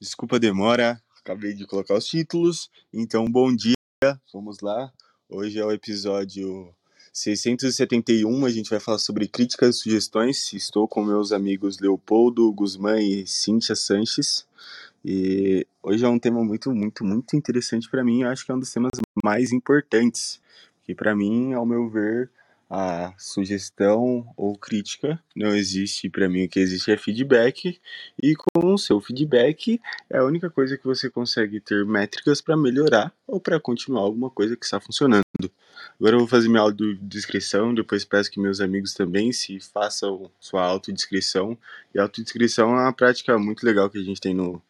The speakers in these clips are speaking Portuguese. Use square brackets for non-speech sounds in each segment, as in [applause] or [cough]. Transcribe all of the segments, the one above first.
Desculpa a demora, acabei de colocar os títulos. Então, bom dia, vamos lá. Hoje é o episódio 671. A gente vai falar sobre críticas e sugestões. Estou com meus amigos Leopoldo Guzmán e Cíntia Sanches. E hoje é um tema muito, muito, muito interessante para mim. Eu acho que é um dos temas mais importantes. Que para mim, ao meu ver, a sugestão ou crítica não existe para mim o que existe é feedback e com o seu feedback é a única coisa que você consegue ter métricas para melhorar ou para continuar alguma coisa que está funcionando. Agora eu vou fazer minha autodescrição, depois peço que meus amigos também se façam sua autodescrição. E a autodescrição é uma prática muito legal que a gente tem no,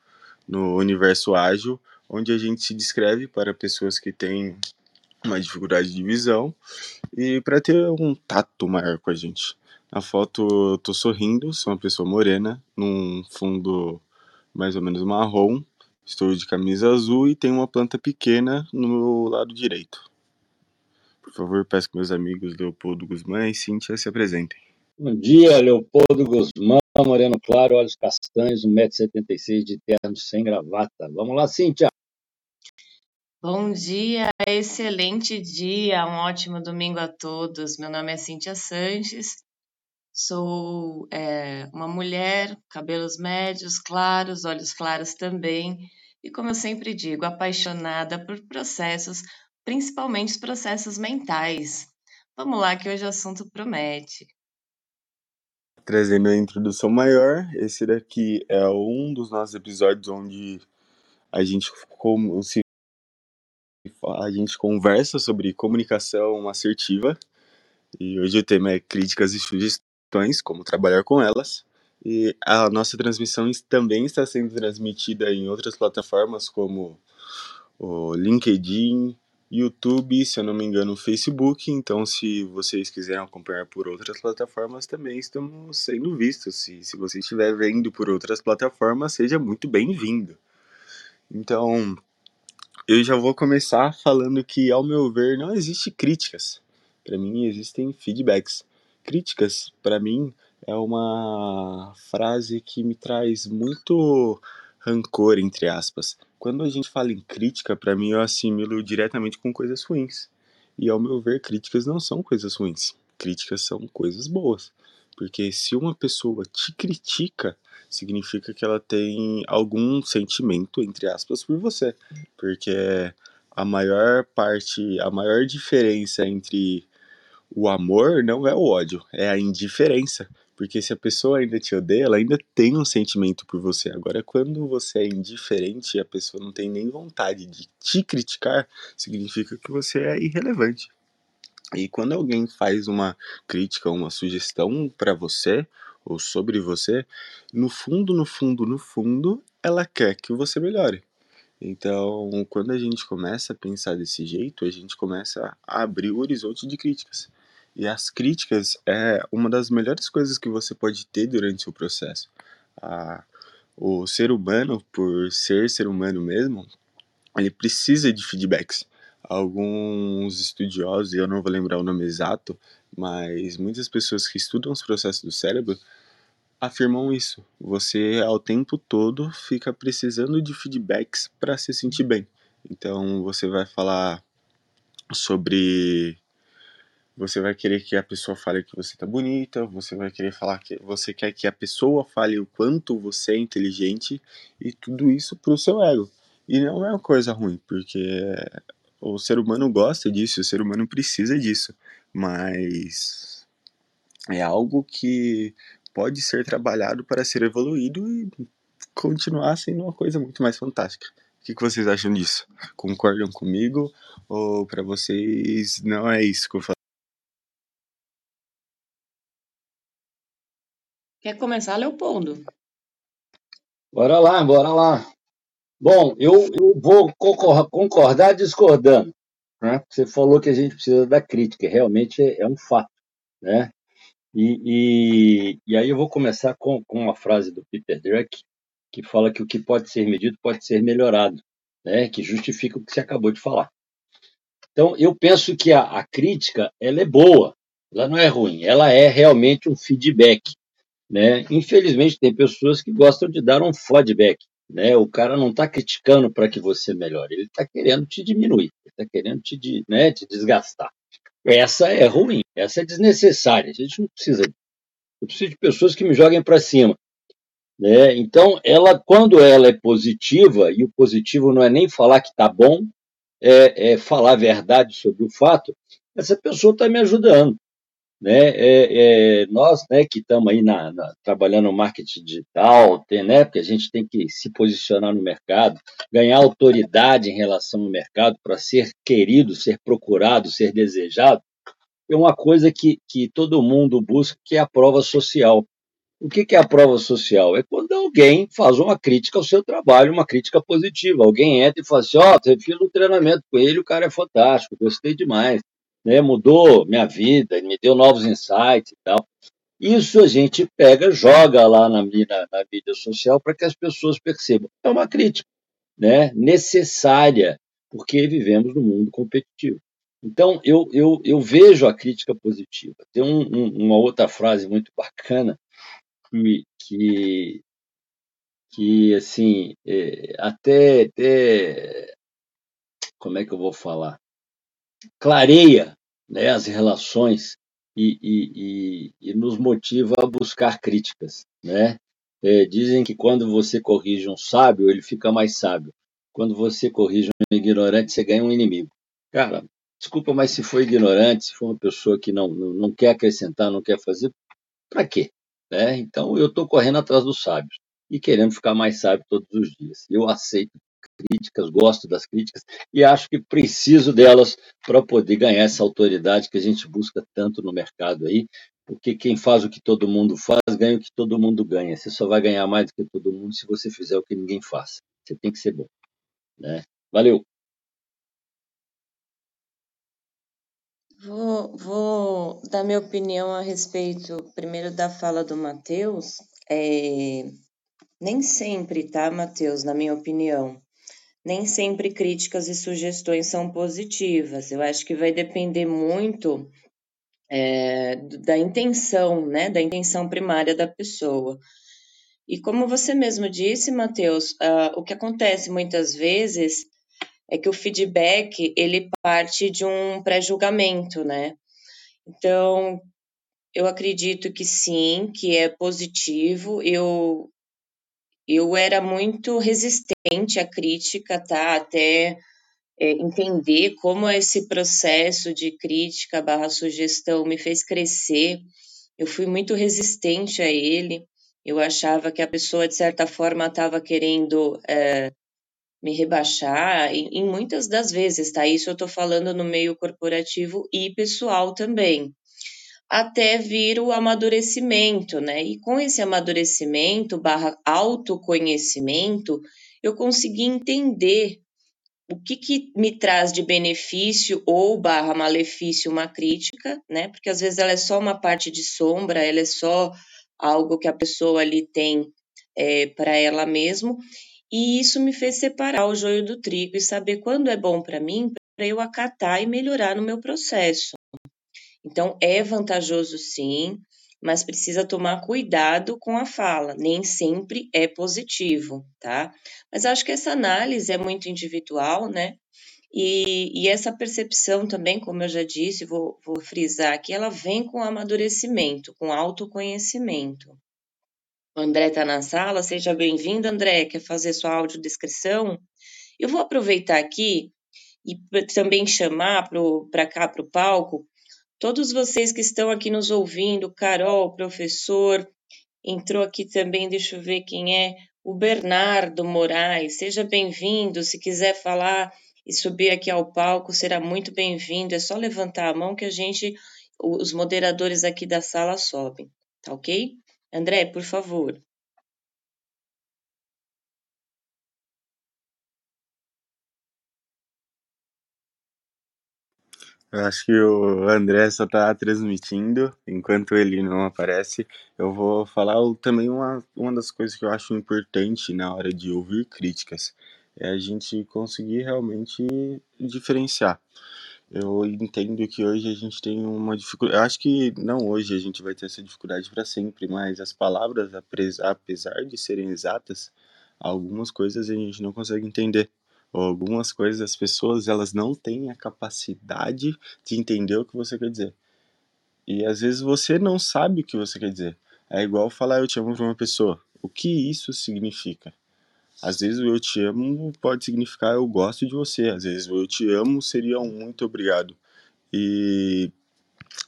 no universo ágil, onde a gente se descreve para pessoas que têm uma dificuldade de visão e para ter um tato maior com a gente. Na foto eu tô sorrindo, sou uma pessoa morena, num fundo mais ou menos marrom, estou de camisa azul e tenho uma planta pequena no meu lado direito. Por favor, peço que meus amigos Leopoldo Guzmán e Cíntia se apresentem. Bom dia, Leopoldo Guzmán, moreno claro, olhos castanhos, 1,76m de terno sem gravata. Vamos lá, Cíntia. Bom dia, excelente dia, um ótimo domingo a todos. Meu nome é Cíntia Sanches, sou é, uma mulher, cabelos médios, claros, olhos claros também, e como eu sempre digo, apaixonada por processos, principalmente os processos mentais. Vamos lá, que hoje o assunto promete. Trazendo a introdução maior, esse daqui é um dos nossos episódios onde a gente se a gente conversa sobre comunicação assertiva e hoje o tema é críticas e sugestões, como trabalhar com elas. E a nossa transmissão também está sendo transmitida em outras plataformas como o LinkedIn, YouTube, se eu não me engano, Facebook. Então, se vocês quiserem acompanhar por outras plataformas, também estamos sendo vistos. Se, se você estiver vendo por outras plataformas, seja muito bem-vindo. Então, eu já vou começar falando que, ao meu ver, não existe críticas. Para mim, existem feedbacks. Críticas, para mim, é uma frase que me traz muito rancor, entre aspas. Quando a gente fala em crítica, para mim, eu assimilo diretamente com coisas ruins. E, ao meu ver, críticas não são coisas ruins. Críticas são coisas boas. Porque se uma pessoa te critica, significa que ela tem algum sentimento, entre aspas, por você. Porque a maior parte, a maior diferença entre o amor não é o ódio, é a indiferença. Porque se a pessoa ainda te odeia, ela ainda tem um sentimento por você. Agora, quando você é indiferente e a pessoa não tem nem vontade de te criticar, significa que você é irrelevante. E quando alguém faz uma crítica, uma sugestão para você, ou sobre você, no fundo, no fundo, no fundo, ela quer que você melhore. Então, quando a gente começa a pensar desse jeito, a gente começa a abrir o horizonte de críticas. E as críticas é uma das melhores coisas que você pode ter durante o processo. O ser humano, por ser ser humano mesmo, ele precisa de feedbacks. Alguns estudiosos, eu não vou lembrar o nome exato, mas muitas pessoas que estudam os processos do cérebro afirmam isso. Você ao tempo todo fica precisando de feedbacks para se sentir bem. Então você vai falar sobre você vai querer que a pessoa fale que você tá bonita, você vai querer falar que você quer que a pessoa fale o quanto você é inteligente e tudo isso pro seu ego. E não é uma coisa ruim, porque o ser humano gosta disso, o ser humano precisa disso, mas é algo que pode ser trabalhado para ser evoluído e continuar sendo uma coisa muito mais fantástica. O que, vocês acham disso? Concordam comigo? Ou para vocês não é isso que eu falo? Quer começar, Leopoldo? Bora lá, bora lá. Bom, eu, eu vou concordar discordando. Né? Você falou que a gente precisa da crítica, realmente é, é um fato. Né? E, e, e, aí eu vou começar com, com uma frase do Peter Drucker, que fala que o que pode ser medido pode ser melhorado, né? que justifica o que você acabou de falar. Então, eu penso que a, a crítica ela é boa, ela não é ruim, ela é realmente um feedback. Né? Infelizmente, tem pessoas que gostam de dar um feedback, Né? O cara não está criticando para que você melhore, ele está querendo te diminuir, ele está querendo te, né, te desgastar. Essa é ruim, essa é desnecessária. A gente não precisa. Eu preciso de pessoas que me joguem para cima. Né? Então, ela, quando ela é positiva, e o positivo não é nem falar que está bom, é, é, falar a verdade sobre o fato, essa pessoa está me ajudando. Né? É, é, nós né, que estamos aí na, na, trabalhando no marketing digital, tem, né, porque a gente tem que se posicionar no mercado, ganhar autoridade em relação ao mercado para ser querido, ser procurado, ser desejado, é uma coisa que, que todo mundo busca, que é a prova social. O que, que é a prova social? É quando alguém faz uma crítica ao seu trabalho, uma crítica positiva. Alguém entra e fala assim: Ó, oh, você fez um treinamento com ele, o cara é fantástico, gostei demais né, mudou minha vida, me deu novos insights e tal. Isso a gente pega, joga lá na, na, na mídia social para que as pessoas percebam. É uma crítica né, necessária, porque vivemos num mundo competitivo. Então, eu, eu, eu vejo a crítica positiva. Tem um, um, uma outra frase muito bacana que, que, que assim, é, até, até. Como é que eu vou falar? Clareia né, as relações e, e, e, e, nos motiva a buscar críticas. Né? É, dizem que quando você corrige um sábio, ele fica mais sábio. Quando você corrige um ignorante, você ganha um inimigo. Cara, desculpa, mas se for ignorante, se for uma pessoa que não, não, não quer acrescentar, não quer fazer, para quê? Né? Então eu estou correndo atrás dos sábios e querendo ficar mais sábio todos os dias. Eu aceito críticas, gosto das críticas e acho que preciso delas para poder ganhar essa autoridade que a gente busca tanto no mercado aí, porque quem faz o que todo mundo faz, ganha o que todo mundo ganha. Você só vai ganhar mais do que todo mundo se você fizer o que ninguém faz. Você tem que ser bom. Né? Valeu! Vou, vou, dar minha opinião a respeito, primeiro, da fala do Matheus. É, nem sempre, tá, Matheus, na minha opinião, nem sempre críticas e sugestões são positivas. Eu acho que vai depender muito é, da intenção, né? Da intenção primária da pessoa. E como você mesmo disse, Matheus, uh, o que acontece muitas vezes é que o feedback ele parte de um pré-julgamento, né? Então, eu acredito que sim, que é positivo. Eu eu era muito resistente à crítica, tá? Até é, entender como esse processo de crítica barra sugestão me fez crescer. Eu fui muito resistente a ele. Eu achava que a pessoa, de certa forma, estava querendo é, me rebaixar, em, em, muitas das vezes, tá? Isso eu estou falando no meio corporativo e pessoal também até vir o amadurecimento, né? E com esse amadurecimento barra autoconhecimento, eu consegui entender o que, que me traz de benefício ou barra malefício uma crítica, né? Porque às vezes ela é só uma parte de sombra, ela é só algo que a pessoa ali tem é, para ela mesmo. E isso me fez separar o joio do trigo e saber quando é bom para mim, para eu acatar e melhorar no meu processo. Então, é vantajoso sim, mas precisa tomar cuidado com a fala, nem sempre é positivo, tá? Mas acho que essa análise é muito individual, né? E, e essa percepção também, como eu já disse, vou, vou frisar aqui, ela vem com amadurecimento, com autoconhecimento. O André está na sala, seja bem-vindo, André. Quer fazer sua audiodescrição? Eu vou aproveitar aqui e também chamar para cá, para o palco, Todos vocês que estão aqui nos ouvindo, Carol, professor, entrou aqui também, deixa eu ver quem é, o Bernardo Moraes. Seja bem-vindo. Se quiser falar e subir aqui ao palco, será muito bem-vindo. É só levantar a mão que a gente, os moderadores aqui da sala sobem, tá ok? André, por favor. Eu acho que o André só está transmitindo, enquanto ele não aparece. Eu vou falar também uma, uma das coisas que eu acho importante na hora de ouvir críticas, é a gente conseguir realmente diferenciar. Eu entendo que hoje a gente tem uma dificuldade. Eu acho que não hoje a gente vai ter essa dificuldade para sempre, mas as palavras, apesar de serem exatas, algumas coisas a gente não consegue entender. Algumas coisas as pessoas elas não têm a capacidade de entender o que você quer dizer. E às vezes você não sabe o que você quer dizer. É igual falar eu te amo para uma pessoa. O que isso significa? Às vezes o eu te amo pode significar eu gosto de você. Às vezes o eu te amo seria um muito obrigado. E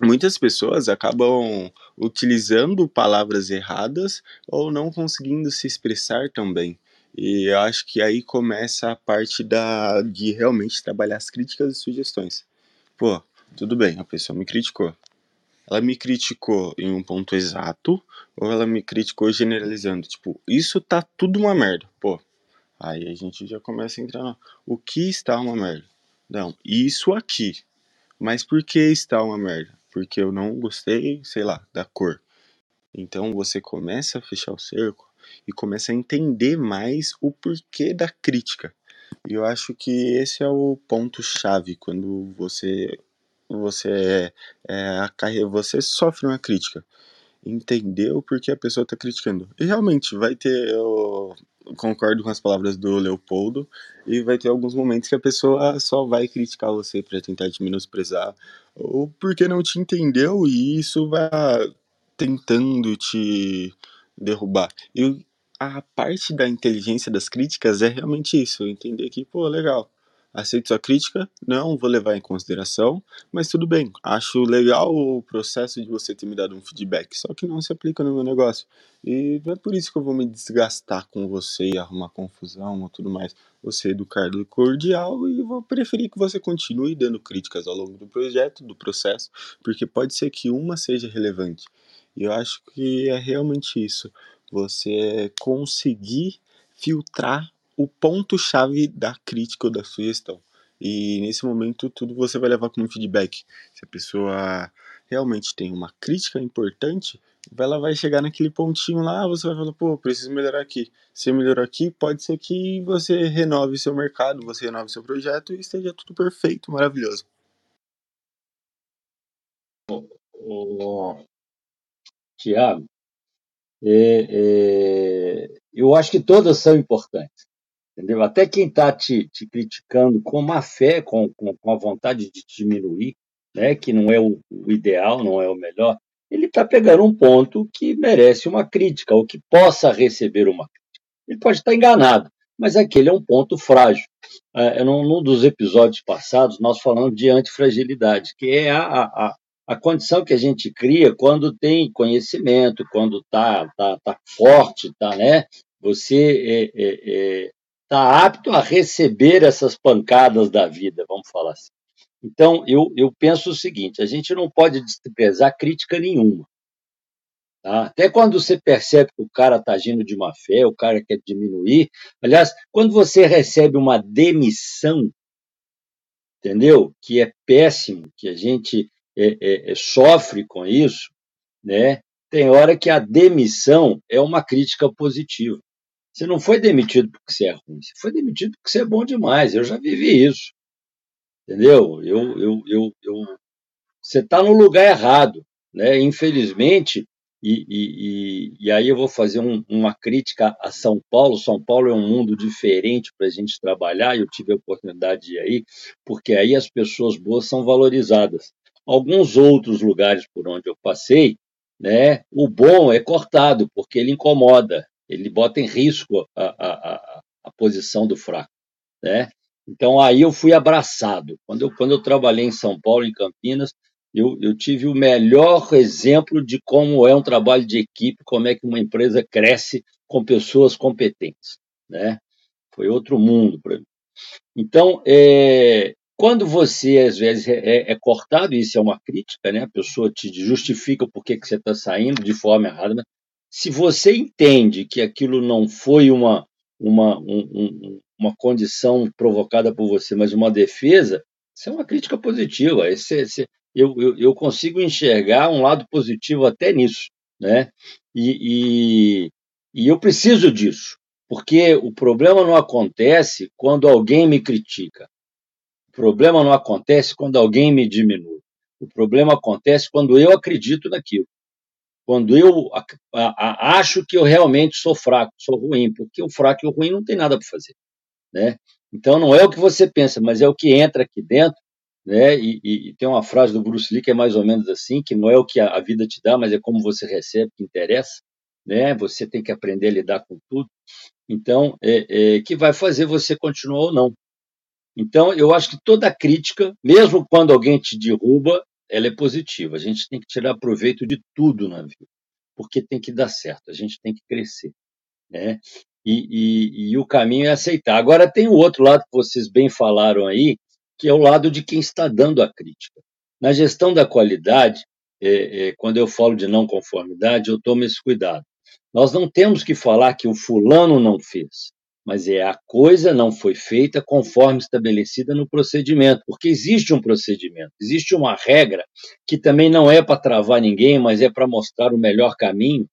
muitas pessoas acabam utilizando palavras erradas ou não conseguindo se expressar também. E eu acho que aí começa a parte da, de realmente trabalhar as críticas e sugestões. Pô, tudo bem, a pessoa me criticou. Ela me criticou em um ponto exato ou ela me criticou generalizando? Tipo, isso tá tudo uma merda. Pô, aí a gente já começa a entrar no. O que está uma merda? Não, isso aqui. Mas por que está uma merda? Porque eu não gostei, sei lá, da cor. Então você começa a fechar o cerco e começa a entender mais o porquê da crítica. E eu acho que esse é o ponto chave quando você você é, é, você sofre uma crítica. Entender o porquê a pessoa está criticando. E realmente vai ter, eu concordo com as palavras do Leopoldo, e vai ter alguns momentos que a pessoa só vai criticar você para tentar te menosprezar, ou porque não te entendeu e isso vai tentando te derrubar. E a parte da inteligência das críticas é realmente isso, entender que, pô, legal, aceito sua crítica, não vou levar em consideração, mas tudo bem. Acho legal o processo de você ter me dado um feedback, só que não se aplica no meu negócio. E não é por isso que eu vou me desgastar com você e arrumar confusão ou tudo mais. Vou ser educado e cordial e vou preferir que você continue dando críticas ao longo do projeto, do processo, porque pode ser que uma seja relevante. E eu acho que é realmente isso. Você conseguir filtrar o ponto-chave da crítica ou da sugestão. E nesse momento, tudo você vai levar como feedback. Se a pessoa realmente tem uma crítica importante, ela vai chegar naquele pontinho lá, você vai falar, pô, preciso melhorar aqui. Se melhorar aqui, pode ser que você renove seu mercado, você renove seu projeto e esteja tudo perfeito, maravilhoso. Tiago, é, é, eu acho que todas são importantes entendeu? Até quem está te, te, criticando com má fé, com, com, com, a vontade de diminuir, né, que não é o, o ideal, não é o melhor, ele está pegando um ponto que merece uma crítica, ou que possa receber uma crítica. Ele pode estar enganado, mas aquele é um ponto frágil. É, num, num dos episódios passados, nós falamos de antifragilidade, que é a, a, a condição que a gente cria quando tem conhecimento, quando está tá, tá forte, tá, né? Você é, é, é está apto a receber essas pancadas da vida, vamos falar assim. Então, eu, eu penso o seguinte: a gente não pode desprezar crítica nenhuma. Tá? Até quando você percebe que o cara está agindo de má fé, o cara quer diminuir. Aliás, quando você recebe uma demissão, entendeu? Que é péssimo, que a gente é, é, é, sofre com isso, né? Tem hora que a demissão é uma crítica positiva. Você não foi demitido porque você é ruim, você foi demitido porque você é bom demais. Eu já vivi isso. Entendeu? Eu, eu, eu, eu você está no lugar errado. Né? Infelizmente, e, e, e, aí eu vou fazer um, uma crítica a São Paulo. São Paulo é um mundo diferente para a gente trabalhar, e eu tive a oportunidade de ir aí, porque aí as pessoas boas são valorizadas. Alguns outros lugares por onde eu passei, né, o bom é cortado, porque ele incomoda, ele bota em risco a, a, a, posição do fraco, né? Então aí eu fui abraçado. Quando eu, quando eu trabalhei em São Paulo, em Campinas, eu, eu tive o melhor exemplo de como é um trabalho de equipe, como é que uma empresa cresce com pessoas competentes, né? Foi outro mundo para mim. Então, é, quando você, às vezes, é, é, é, cortado, isso é uma crítica, né? a pessoa te justifica por que, você está saindo de forma errada, mas se você entende que aquilo não foi uma, uma, um, uma condição provocada por você, mas uma defesa, isso é uma crítica positiva. Esse, esse, eu, eu, eu, consigo enxergar um lado positivo até nisso. Né? E, e, e eu preciso disso, porque o problema não acontece quando alguém me critica. O problema não acontece quando alguém me diminui. O problema acontece quando eu acredito naquilo quando eu acho que eu realmente sou fraco, sou ruim, porque o fraco e o ruim não tem nada para fazer, né? Então não é o que você pensa, mas é o que entra aqui dentro, né? E, e, e tem uma frase do Bruce Lee que é mais ou menos assim, que não é o que a, a vida te dá, mas é como você recebe que interessa, né? Você tem que aprender a lidar com tudo. Então, é, é, que vai fazer você continuar ou não. Então, eu acho que toda crítica, mesmo quando alguém te derruba, ela é positiva. A gente tem que tirar proveito de tudo na vida, porque tem que dar certo, a gente tem que crescer. Né? E, e, e o caminho é aceitar. Agora, tem o outro lado que vocês bem falaram aí, que é o lado de quem está dando a crítica. Na gestão da qualidade, é, é, quando eu falo de não conformidade, eu tomo esse cuidado. Nós não temos que falar que o fulano não fez mas é a coisa não foi feita conforme estabelecida no procedimento, porque existe um procedimento, existe uma regra que também não é para travar ninguém, mas é para mostrar o melhor caminho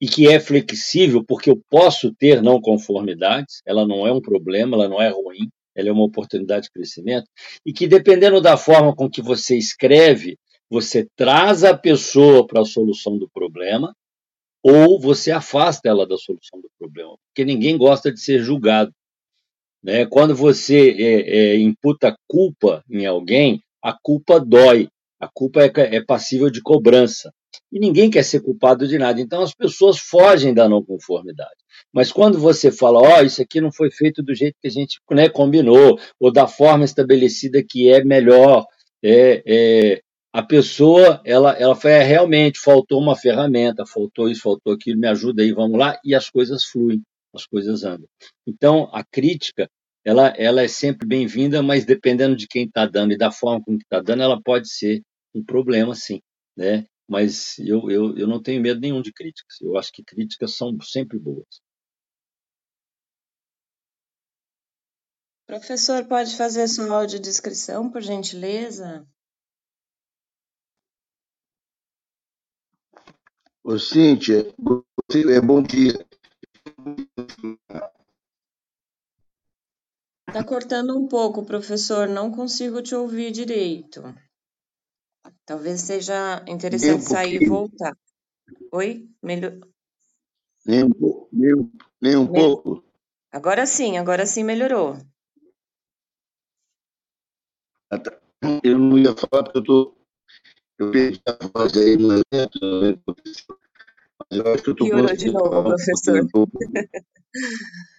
e que é flexível, porque eu posso ter não conformidades, ela não é um problema, ela não é ruim, ela é uma oportunidade de crescimento, e que dependendo da forma com que você escreve, você traz a pessoa para a solução do problema, ou você afasta ela da solução do problema, porque ninguém gosta de ser julgado. Né? Quando você é, é, imputa culpa em alguém, a culpa dói, a culpa é, é passível de cobrança. E ninguém quer ser culpado de nada. Então as pessoas fogem da não conformidade. Mas quando você fala, ó, oh, isso aqui não foi feito do jeito que a gente né, combinou, ou da forma estabelecida que é melhor, é, é, a pessoa, ela, ela foi, é, realmente, faltou uma ferramenta, faltou isso, faltou aquilo, me ajuda aí, vamos lá, e as coisas fluem, as coisas andam. Então, a crítica, ela, ela é sempre bem-vinda, mas dependendo de quem está dando e da forma como está dando, ela pode ser um problema, sim, né? Mas eu, eu, eu não tenho medo nenhum de críticas. Eu acho que críticas são sempre boas. Professor, pode fazer sua audiodescrição, por gentileza? Ô, Cíntia, é bom dia. Está cortando um pouco, professor. Não consigo te ouvir direito. Talvez seja interessante um sair e voltar. Oi? Melhor... Nem um, nem, nem um pouco. Agora sim, agora sim melhorou. Ah, tá. Eu não ia falar porque eu estou eu perdi a voz aí no evento, mas eu acho que eu estou Piorou de novo, professor. [laughs]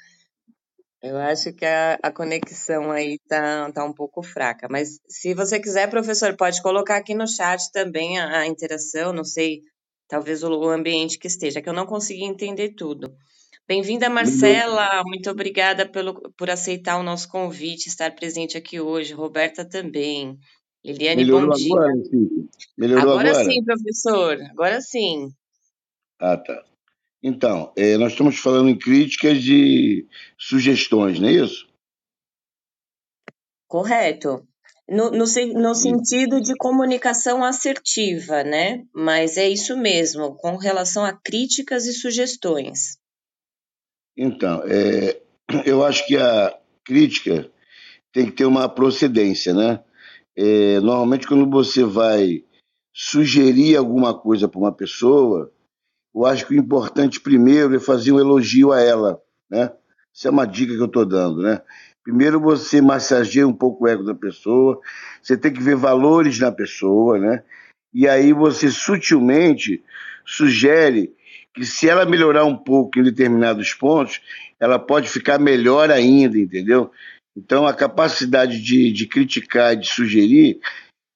Eu acho que a, a conexão aí tá, tá um pouco fraca, mas se você quiser, professor, pode colocar aqui no chat também a, a interação, não sei, talvez o, o ambiente que esteja, que eu não consegui entender tudo. Bem-vinda, Marcela, muito obrigada pelo, por aceitar o nosso convite, estar presente aqui hoje. Roberta também. Liliane, Melhorou bom dia. Agora, sim. Melhorou agora, agora sim, professor. Agora sim. Ah, tá. Então, é, nós estamos falando em críticas de sugestões, não é isso? Correto. No, no, no, sentido de comunicação assertiva, né? Mas é isso mesmo, com relação a críticas e sugestões. Então, é, eu acho que a crítica tem que ter uma procedência, né? É, normalmente, quando você vai sugerir alguma coisa para uma pessoa, eu acho que o importante primeiro é fazer um elogio a ela, né? Isso é uma dica que eu estou dando, né? Primeiro você massageia um pouco o ego da pessoa, você tem que ver valores na pessoa, né? E aí você sutilmente sugere que se ela melhorar um pouco em determinados pontos, ela pode ficar melhor ainda, entendeu? Então, a capacidade de, de criticar, de sugerir,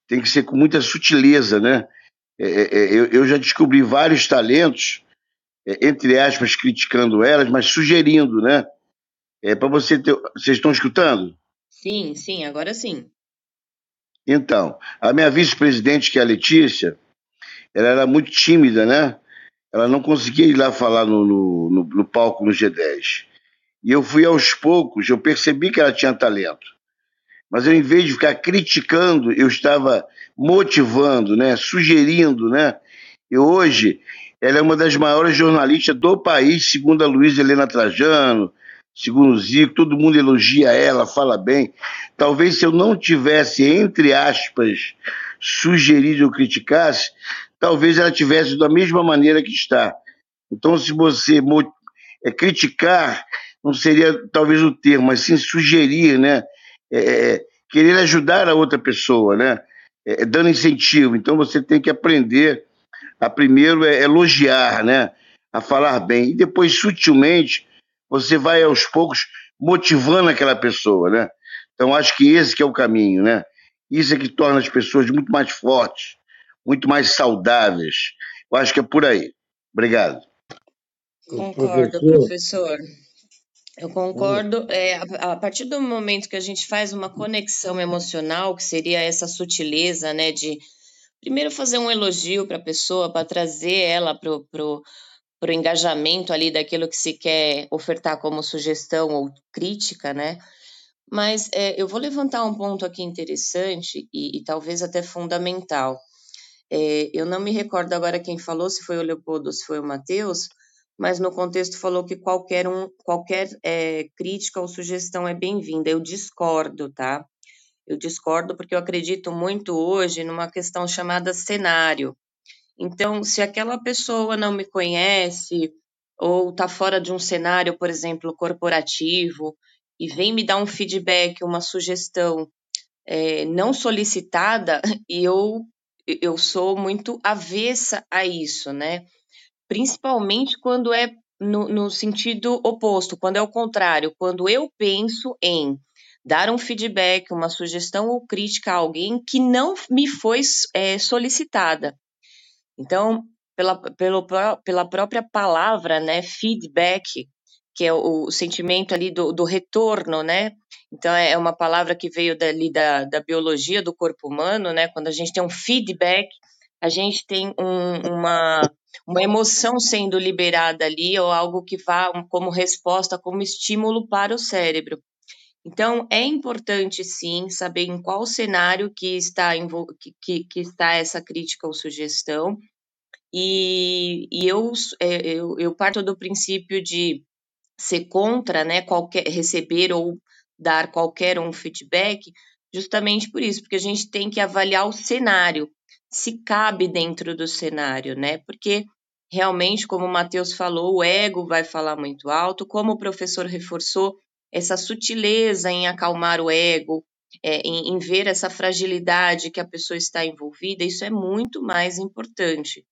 tem que ser com muita sutileza, né? É, é, é eu, eu, já descobri vários talentos, é, entre aspas, criticando elas, mas sugerindo, né? É para você ter. Vocês estão escutando? Sim, sim, agora sim. Então, a minha vice-presidente, que é a Letícia, ela era muito tímida, né? Ela não conseguia ir lá falar no, no, no, no palco no G10. E eu fui aos poucos, eu percebi que ela tinha talento. Mas eu, em vez de ficar criticando, eu estava motivando, né, sugerindo, né? E hoje ela é uma das maiores jornalistas do país, segundo a Luísa Helena Trajano, segundo o Zico, todo mundo elogia ela, fala bem. Talvez se eu não tivesse, entre aspas, sugerido ou criticasse, talvez ela tivesse da mesma maneira que está. Então, se você é, criticar, não seria talvez o termo, mas sim sugerir, né? É, é querer ajudar a outra pessoa, né? É, é, dando incentivo. Então, você tem que aprender a primeiro é elogiar, né? A falar bem. E depois, sutilmente, você vai aos poucos motivando aquela pessoa, né? Então, acho que esse que é o caminho, né? Isso é que torna as pessoas muito mais fortes, muito mais saudáveis. Eu acho que é por aí. Obrigado. Concordo, professor. Eu concordo. É, a, a, partir do momento que a gente faz uma conexão emocional, que seria essa sutileza, né, de primeiro fazer um elogio para a pessoa, para trazer ela para o engajamento ali daquilo que se quer ofertar como sugestão ou crítica, né? Mas é, eu vou levantar um ponto aqui interessante e, e talvez até fundamental. É, eu não me recordo agora quem falou, se foi o Leopoldo ou se foi o Matheus, mas no contexto falou que qualquer um, qualquer é, crítica ou sugestão é bem-vinda. Eu discordo, tá? Eu discordo porque eu acredito muito hoje numa questão chamada cenário. Então, se aquela pessoa não me conhece ou está fora de um cenário, por exemplo, corporativo, e vem me dar um feedback, uma sugestão é, não solicitada, [laughs] e eu, eu sou muito avessa a isso, né? Principalmente quando é no, no sentido oposto, quando é o contrário, quando eu penso em dar um feedback, uma sugestão ou crítica a alguém que não me foi é, solicitada. Então, pela, pelo, pela própria palavra, né, feedback, que é o, o sentimento ali do, do, retorno, né? Então é, é uma palavra que veio dali da, da biologia do corpo humano, né? Quando a gente tem um feedback, a gente tem um, uma, uma emoção sendo liberada ali, ou algo que vá como resposta, como estímulo para o cérebro. Então, é importante sim saber em qual cenário que está, que, que, está essa crítica ou sugestão. E, e eu, é, eu, eu parto do princípio de ser contra, né, qualquer receber ou dar qualquer um feedback, justamente por isso, porque a gente tem que avaliar o cenário, se cabe dentro do cenário, né? Porque realmente, como o Matheus falou, o ego vai falar muito alto, como o professor reforçou, essa sutileza em acalmar o ego, é, em, em ver essa fragilidade que a pessoa está envolvida, isso é muito mais importante.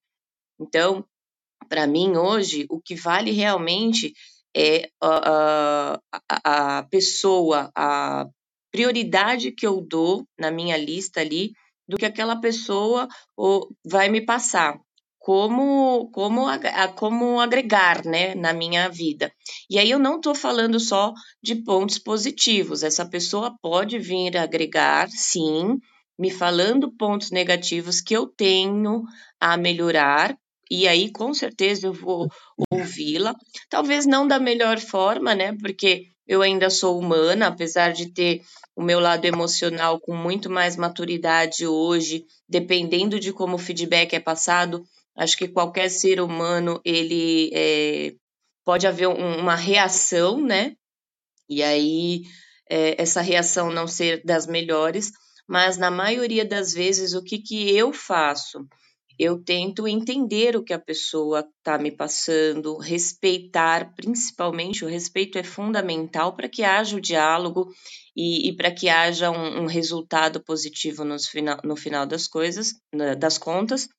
Então, para mim, hoje, o que vale realmente é a, a, a pessoa, a prioridade que eu dou na minha lista ali do que aquela pessoa vai me passar. Como, como, como agregar né, na minha vida. E aí eu não estou falando só de pontos positivos. Essa pessoa pode vir agregar, sim, me falando pontos negativos que eu tenho a melhorar, e aí com certeza eu vou ouvi-la. Talvez não da melhor forma, né? Porque eu ainda sou humana, apesar de ter o meu lado emocional com muito mais maturidade hoje, dependendo de como o feedback é passado. Acho que qualquer ser humano ele é, pode haver um, uma reação, né? E aí é, essa reação não ser das melhores, mas na maioria das vezes o que, que eu faço? Eu tento entender o que a pessoa está me passando, respeitar, principalmente, o respeito é fundamental para que haja o diálogo e, e para que haja um, um resultado positivo no final, no final das coisas, das contas.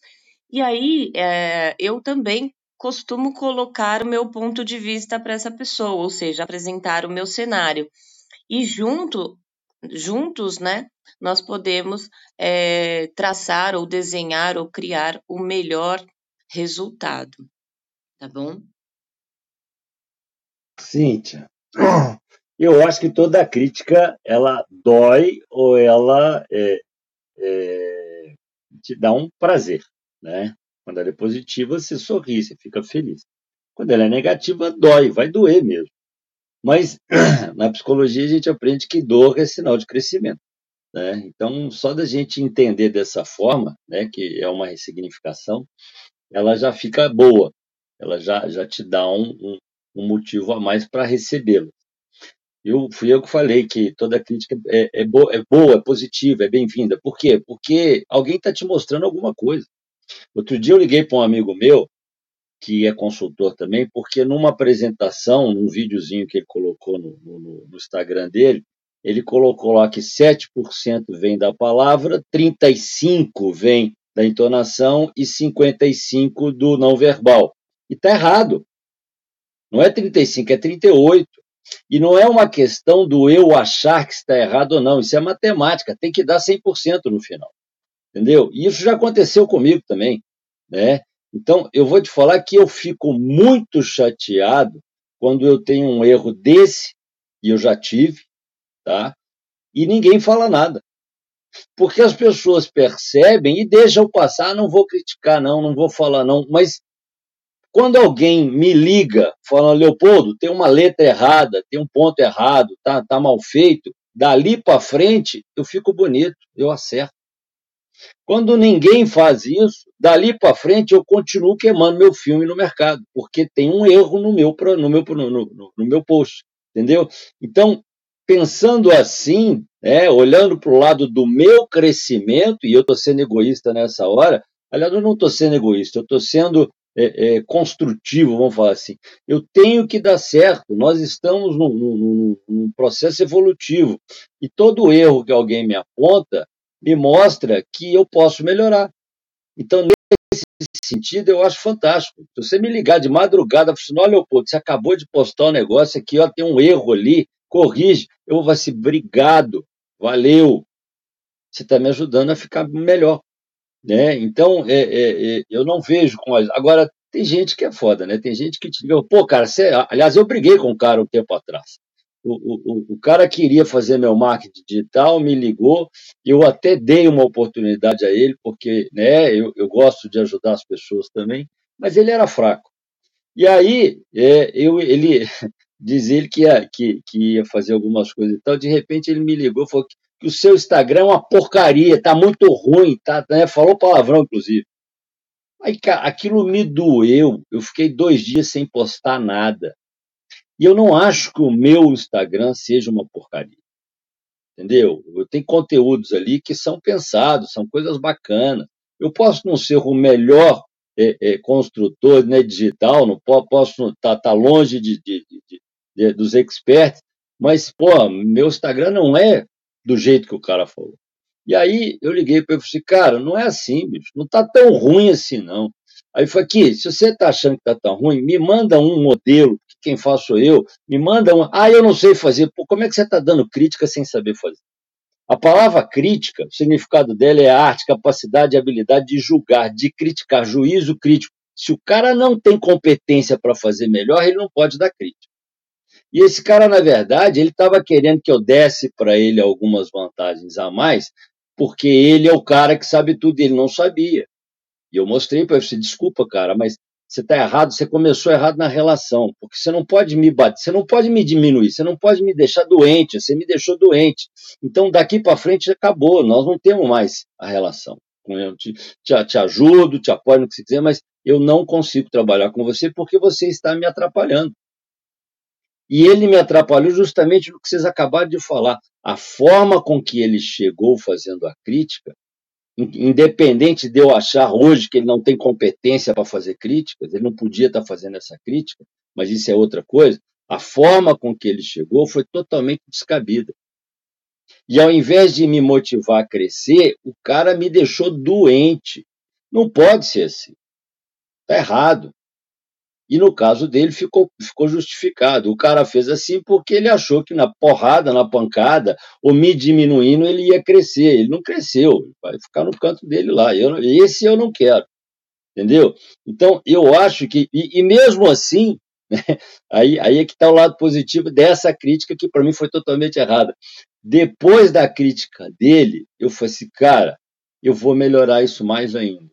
E aí, é, eu também costumo colocar o meu ponto de vista para essa pessoa, ou seja, apresentar o meu cenário. E junto juntos, né, nós podemos é, traçar ou desenhar ou criar o melhor resultado, tá bom? Cíntia, [clears throat] eu acho que toda crítica ela dói ou ela é, é, te dá um prazer, né? Quando ela é positiva, você sorri, você fica feliz. Quando ela é negativa, dói, vai doer mesmo. Mas [clears throat] na psicologia a gente aprende que dor é sinal de crescimento. Né? Então, só da gente entender dessa forma, né, que é uma ressignificação, ela já fica boa, ela já, já te dá um, um, um motivo a mais para recebê-la. Eu fui eu que falei que toda crítica é, é, é boa, é positiva, é bem-vinda. Por quê? Porque alguém está te mostrando alguma coisa. Outro dia eu liguei para um amigo meu, que é consultor também, porque numa apresentação, num videozinho que ele colocou no, no, no Instagram dele, ele colocou lá que 7% vem da palavra, 35% vem da entonação e 55% do não verbal. E está errado. Não é 35, é 38. E não é uma questão do eu achar que está errado ou não. Isso é matemática. Tem que dar 100% no final. Entendeu? E isso já aconteceu comigo também. Né? Então, eu vou te falar que eu fico muito chateado quando eu tenho um erro desse, e eu já tive, tá? E ninguém fala nada. Porque as pessoas percebem e deixam passar, não vou criticar não, não vou falar não, mas quando alguém me liga falando, Leopoldo, tem uma letra errada, tem um ponto errado, tá, tá mal feito, dali para frente eu fico bonito, eu acerto. Quando ninguém faz isso, dali para frente eu continuo queimando meu filme no mercado, porque tem um erro no meu, no meu, no, no, no meu post, entendeu? Então, pensando assim, né, olhando para o lado do meu crescimento, e eu estou sendo egoísta nessa hora, aliás, eu não estou sendo egoísta, eu estou sendo é, é, construtivo, vamos falar assim. Eu tenho que dar certo, nós estamos num, num, num processo evolutivo, e todo erro que alguém me aponta me mostra que eu posso melhorar. Então, nesse sentido, eu acho fantástico. Se você me ligar de madrugada, você olha, Leopoldo, você acabou de postar um negócio aqui, ó, tem um erro ali, corrige. Eu vou assim, obrigado, valeu. Você está me ajudando a ficar melhor. Né? Então, é, é, é, eu não vejo com as... Agora, tem gente que é foda, né? Tem gente que te liga, pô, cara, você... aliás, eu briguei com um cara um tempo atrás. O, o, o cara queria fazer meu marketing digital, me ligou, eu até dei uma oportunidade a ele, porque né, eu, eu gosto de ajudar as pessoas também, mas ele era fraco. E aí, é, eu, ele, [laughs] diz ele que ia, que, que ia fazer algumas coisas e tal. De repente ele me ligou falou que, que o seu Instagram é uma porcaria, tá muito ruim, tá, né? falou palavrão, inclusive. Aí, cara, aquilo me doeu. Eu fiquei dois dias sem postar nada. E eu não acho que o meu Instagram seja uma porcaria. Entendeu? Eu tenho conteúdos ali que são pensados, são coisas bacanas. Eu posso não ser o melhor é, é, construtor né, digital, não posso estar tá, tá longe de, de, de, de, dos experts, mas, pô, meu Instagram não é do jeito que o cara falou. E aí eu liguei para ele e falei assim, cara, não é assim, bicho, não tá tão ruim assim, não. Aí foi aqui, se você tá achando que tá tão ruim, me manda um modelo, quem faço sou eu, me manda um. Ah, eu não sei fazer. Pô, como é que você tá dando crítica sem saber fazer? A palavra crítica, o significado dela é arte, capacidade habilidade de julgar, de criticar, juízo crítico. Se o cara não tem competência para fazer melhor, ele não pode dar crítica. E esse cara, na verdade, ele estava querendo que eu desse para ele algumas vantagens a mais, porque ele é o cara que sabe tudo, e ele não sabia. E eu mostrei para ele, desculpa, cara, mas você está errado, você começou errado na relação, porque você não pode me bater, você não pode me diminuir, você não pode me deixar doente, você me deixou doente. Então, daqui para frente, acabou, nós não temos mais a relação. Eu te, te, te ajudo, te apoio no que você quiser, mas eu não consigo trabalhar com você porque você está me atrapalhando. E ele me atrapalhou justamente no que vocês acabaram de falar. A forma com que ele chegou fazendo a crítica, independente de eu achar hoje que ele não tem competência para fazer críticas, ele não podia estar fazendo essa crítica, mas isso é outra coisa. A forma com que ele chegou foi totalmente descabida. E ao invés de me motivar a crescer, o cara me deixou doente. Não pode ser assim. Está errado. E no caso dele ficou, ficou justificado. O cara fez assim porque ele achou que na porrada, na pancada, ou me diminuindo, ele ia crescer. Ele não cresceu, vai ficar no canto dele lá. Eu, esse eu não quero. Entendeu? Então, eu acho que, e, e mesmo assim, né, [laughs] aí, aí é que está o lado positivo dessa crítica, que para mim foi totalmente errada. Depois da crítica dele, eu falei assim, cara, eu vou melhorar isso mais ainda.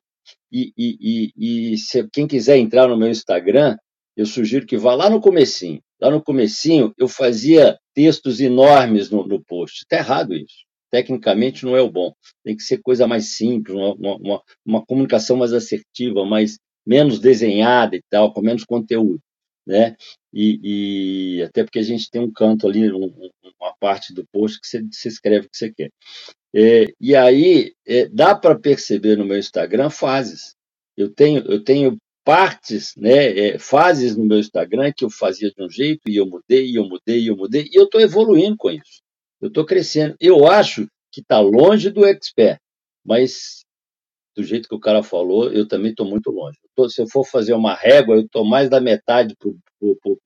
E, e, e, e se quem quiser entrar no meu Instagram, eu sugiro que vá lá no comecinho. Lá no comecinho, eu fazia textos enormes no, no post. Está errado isso. Tecnicamente não é o bom. Tem que ser coisa mais simples, uma, uma, uma comunicação mais assertiva, mais menos desenhada e tal, com menos conteúdo, né? E, e até porque a gente tem um canto ali, um, uma parte do post que você, você escreve o que você quer. É, e aí, é, dá para perceber no meu Instagram fases. Eu tenho, eu tenho partes, né, é, fases no meu Instagram que eu fazia de um jeito e eu mudei, e eu mudei, e eu mudei, e eu estou evoluindo com isso. Eu estou crescendo. Eu acho que está longe do expert, mas do jeito que o cara falou, eu também estou muito longe. Tô, se eu for fazer uma régua, eu estou mais da metade para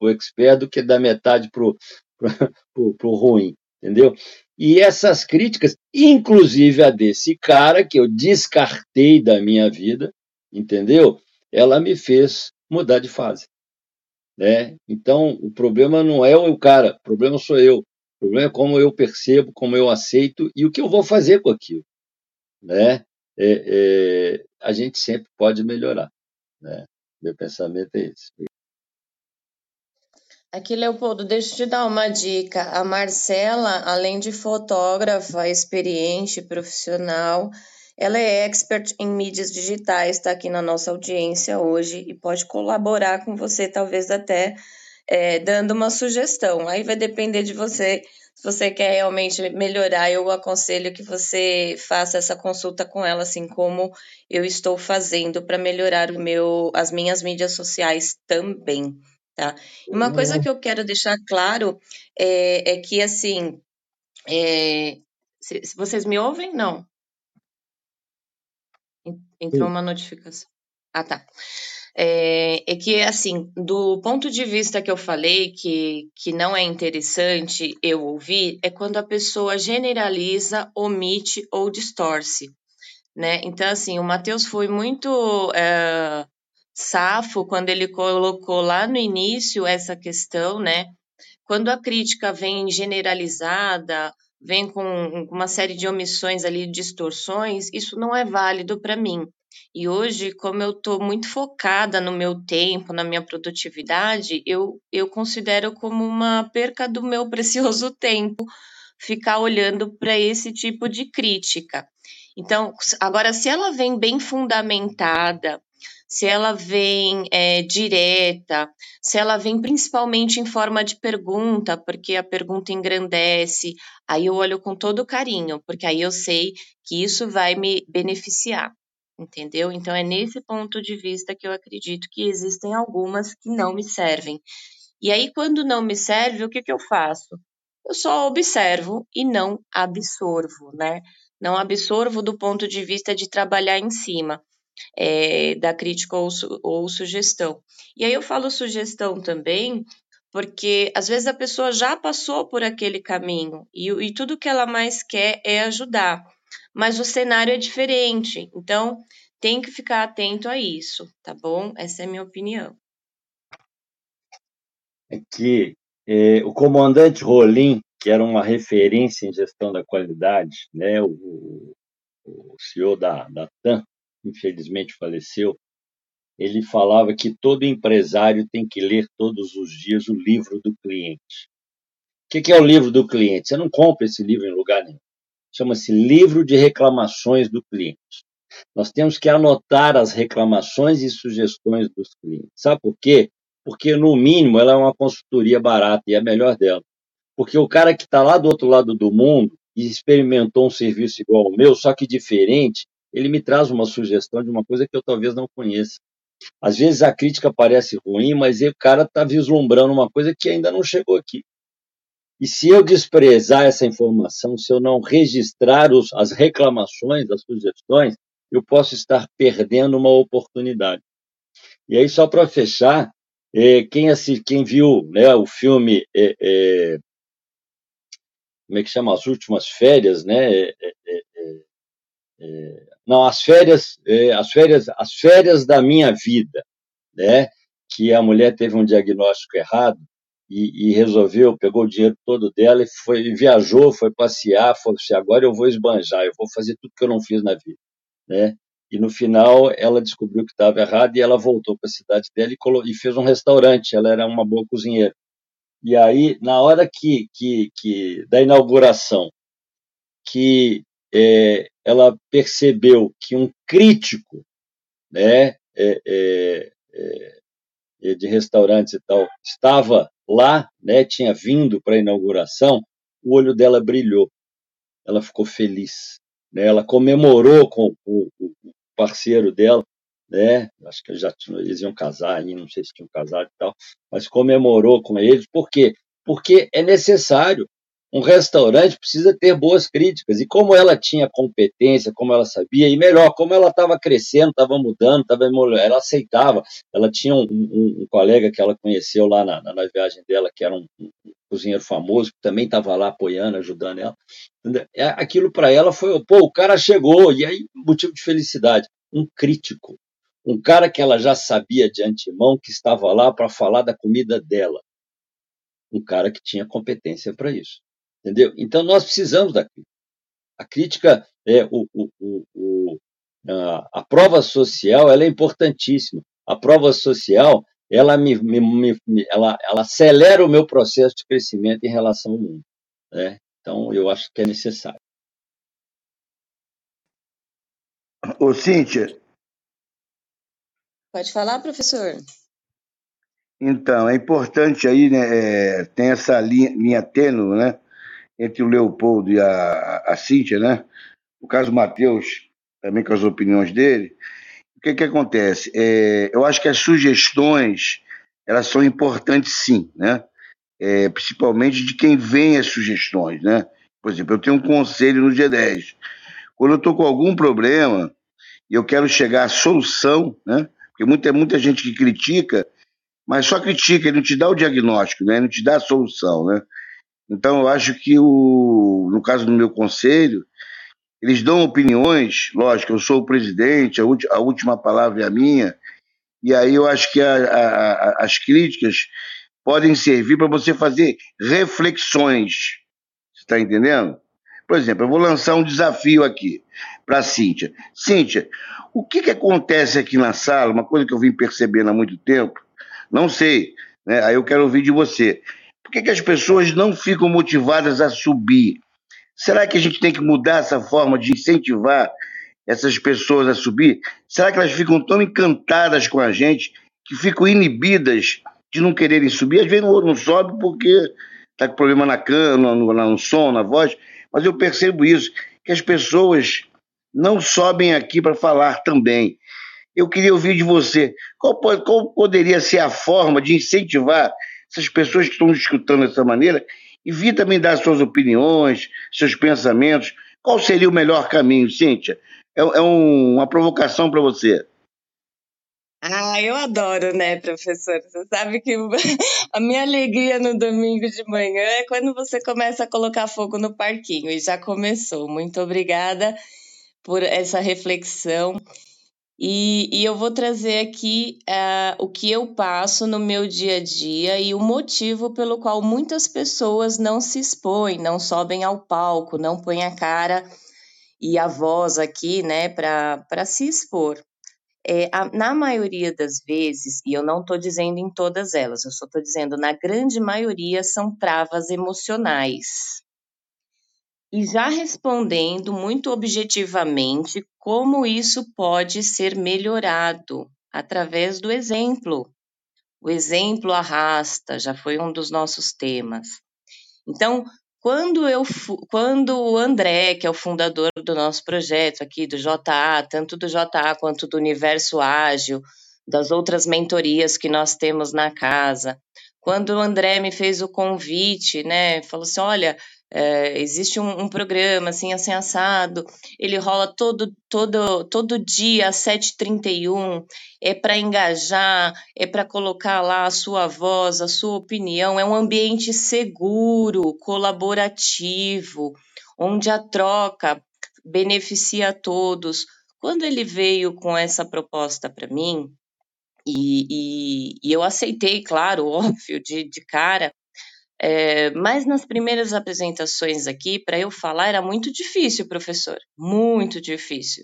o expert do que da metade para o [laughs] ruim, entendeu? E essas críticas, inclusive a desse cara que eu descartei da minha vida, entendeu? Ela me fez mudar de fase. Né? Então, o problema não é o cara, o problema sou eu. O problema é como eu percebo, como eu aceito e o que eu vou fazer com aquilo. Né? É, é, a gente sempre pode melhorar. Né? Meu pensamento é esse. Aqui, Leopoldo, deixa eu te dar uma dica. A Marcela, além de fotógrafa, experiente, profissional, ela é expert em mídias digitais, está aqui na nossa audiência hoje e pode colaborar com você, talvez até é, dando uma sugestão. Aí vai depender de você. Se você quer realmente melhorar, eu aconselho que você faça essa consulta com ela, assim como eu estou fazendo para melhorar o meu, as minhas mídias sociais também. Tá? Uma coisa que eu quero deixar claro é, é que assim, é, se, se vocês me ouvem, não? Entrou uma notificação. Ah, tá. É, é, que, assim, do ponto de vista que eu falei que, que não é interessante eu ouvir, é quando a pessoa generaliza, omite ou distorce, né? Então, assim, o Matheus foi muito é, safo quando ele colocou lá no início essa questão, né? Quando a crítica vem generalizada, vem com uma série de omissões ali, distorções, isso não é válido para mim. E hoje, como eu estou muito focada no meu tempo, na minha produtividade, eu, eu considero como uma perca do meu [laughs] precioso tempo ficar olhando para esse tipo de crítica. Então, agora, se ela vem bem fundamentada, se ela vem é, direta, se ela vem principalmente em forma de pergunta, porque a pergunta engrandece, aí eu olho com todo carinho, porque aí eu sei que isso vai me beneficiar, entendeu? Então é nesse ponto de vista que eu acredito que existem algumas que não me servem. E aí, quando não me serve, o que, que eu faço? Eu só observo e não absorvo, né? Não absorvo do ponto de vista de trabalhar em cima é, da crítica ou, ou sugestão. E aí eu falo sugestão também porque às vezes a pessoa já passou por aquele caminho e, e, tudo que ela mais quer é ajudar, mas o cenário é diferente, então tem que ficar atento a isso, tá bom? Essa é a minha opinião. É que é, o comandante Rolim, que era uma referência em gestão da qualidade, né, o, o CEO da, da TAM, infelizmente faleceu, ele falava que todo empresário tem que ler todos os dias o livro do cliente. O que é o livro do cliente? Você não compra esse livro em lugar nenhum. Chama-se Livro de Reclamações do Cliente. Nós temos que anotar as reclamações e sugestões dos clientes. Sabe por quê? Porque, no mínimo, ela é uma consultoria barata e é a melhor dela. Porque o cara que está lá do outro lado do mundo e experimentou um serviço igual ao meu, só que diferente, ele me traz uma sugestão de uma coisa que eu talvez não conheça. Às vezes a crítica parece ruim, mas o cara está vislumbrando uma coisa que ainda não chegou aqui. E se eu desprezar essa informação, se eu não registrar os, as reclamações, as sugestões, eu posso estar perdendo uma oportunidade. E aí, só para fechar, é, quem, assist, quem viu né, o filme, é, é, como é que chama? As Últimas Férias, né? Não, as férias, as férias, as férias da minha vida, né? Que a mulher teve um diagnóstico errado e, e resolveu, pegou o dinheiro todo dela e foi viajou, foi passear, foi assim, agora eu vou esbanjar, eu vou fazer tudo que eu não fiz na vida, né? E no final ela descobriu que estava errado e ela voltou para a cidade dela e, colocou, e fez um restaurante. Ela era uma boa cozinheira. E aí, na hora que, que, que da inauguração, que é, ela percebeu que um crítico né, é, é, é, de restaurantes e tal estava lá, né, tinha vindo para a inauguração, o olho dela brilhou, ela ficou feliz, né, ela comemorou com o, o parceiro dela né? Acho que já tinham, eles iam casar aí, não sei se tinham casado e tal, mas comemorou com eles. Por quê? Porque é necessário. Um restaurante precisa ter boas críticas. E como ela tinha competência, como ela sabia, e melhor, como ela estava crescendo, estava mudando, estava ela aceitava. Ela tinha um, um, um, colega que ela conheceu lá na, na viagem dela, que era um, um cozinheiro famoso, que também estava lá apoiando, ajudando ela. É, aquilo para ela foi, pô, o cara chegou, e aí, motivo de felicidade. Um crítico, um cara que ela já sabia de antemão que estava lá para falar da comida dela. Um cara que tinha competência para isso. Entendeu? Então nós precisamos da crítica. A crítica, é, o, o, o, a, a, prova social ela é importantíssima. A prova social ela, me, me, me, ela, ela acelera o meu processo de crescimento em relação ao mundo. Né? Então eu acho que é necessário. Ô, Cíntia, Pode falar, professor. Então, é importante aí, né? É, tem essa linha, linha tênue, né? Entre o Leopoldo e a, a Cíntia, né? O caso Matheus, também com as opiniões dele. O que que acontece? É, eu acho que as sugestões, elas são importantes sim, né? É, principalmente de quem vem as sugestões, né? Por exemplo, eu tenho um conselho no G10. Quando eu estou com algum problema e eu quero chegar à solução, né? Porque muita, muita gente que critica, mas só critica, ele não te dá o diagnóstico, né? Ele não te dá a solução, né? Então eu acho que o, no caso do meu conselho, eles dão opiniões, lógico, eu sou o presidente, a, a última palavra é a minha, e aí eu acho que a, a, as críticas podem servir para você fazer reflexões. Você está entendendo? Por exemplo, eu vou lançar um desafio aqui para a Cíntia. Cíntia, o que, que acontece aqui na sala, uma coisa que eu vim percebendo há muito tempo, não sei, né? aí eu quero ouvir de você. Por que, que as pessoas não ficam motivadas a subir? Será que a gente tem que mudar essa forma de incentivar essas pessoas a subir? Será que elas ficam tão encantadas com a gente que ficam inibidas de não quererem subir? Às vezes não, não sobe porque está com problema na cana, no, no som, na voz, mas eu percebo isso, que as pessoas não sobem aqui para falar também. Eu queria ouvir de você qual, qual, poderia ser a forma de incentivar essas pessoas que estão escutando dessa maneira e vir também dar suas opiniões, seus pensamentos. Qual seria o melhor caminho, Cíntia? É, é um, uma provocação para você. Ah, eu adoro, né, professor? Você sabe que [laughs] a minha alegria no domingo de manhã é quando você começa a colocar fogo no parquinho, e já começou. Muito obrigada por essa reflexão. E, e eu vou trazer aqui uh, o que eu passo no meu dia a dia e o motivo pelo qual muitas pessoas não se expõem, não sobem ao palco, não põem a cara e a voz aqui, né, para se expor. É, a, na maioria das vezes, e eu não estou dizendo em todas elas, eu só estou dizendo na grande maioria, são travas emocionais. E já respondendo muito objetivamente, como isso pode ser melhorado através do exemplo. O exemplo arrasta, já foi um dos nossos temas. Então, quando eu quando o André, que é o fundador do nosso projeto aqui do JA, tanto do JA quanto do Universo Ágil, das outras mentorias que nós temos na casa, quando o André me fez o convite, né, falou assim, olha, é, existe um, um, programa assim, assim assado, ele rola todo, todo, todo dia às 7h31, é para engajar, é para colocar lá a sua voz, a sua opinião, é um ambiente seguro, colaborativo, onde a troca beneficia a todos. Quando ele veio com essa proposta para mim, e, e, e, eu aceitei, claro, [laughs] óbvio, de, de cara, é, mas nas primeiras apresentações aqui, para eu falar, era muito difícil, professor, muito difícil.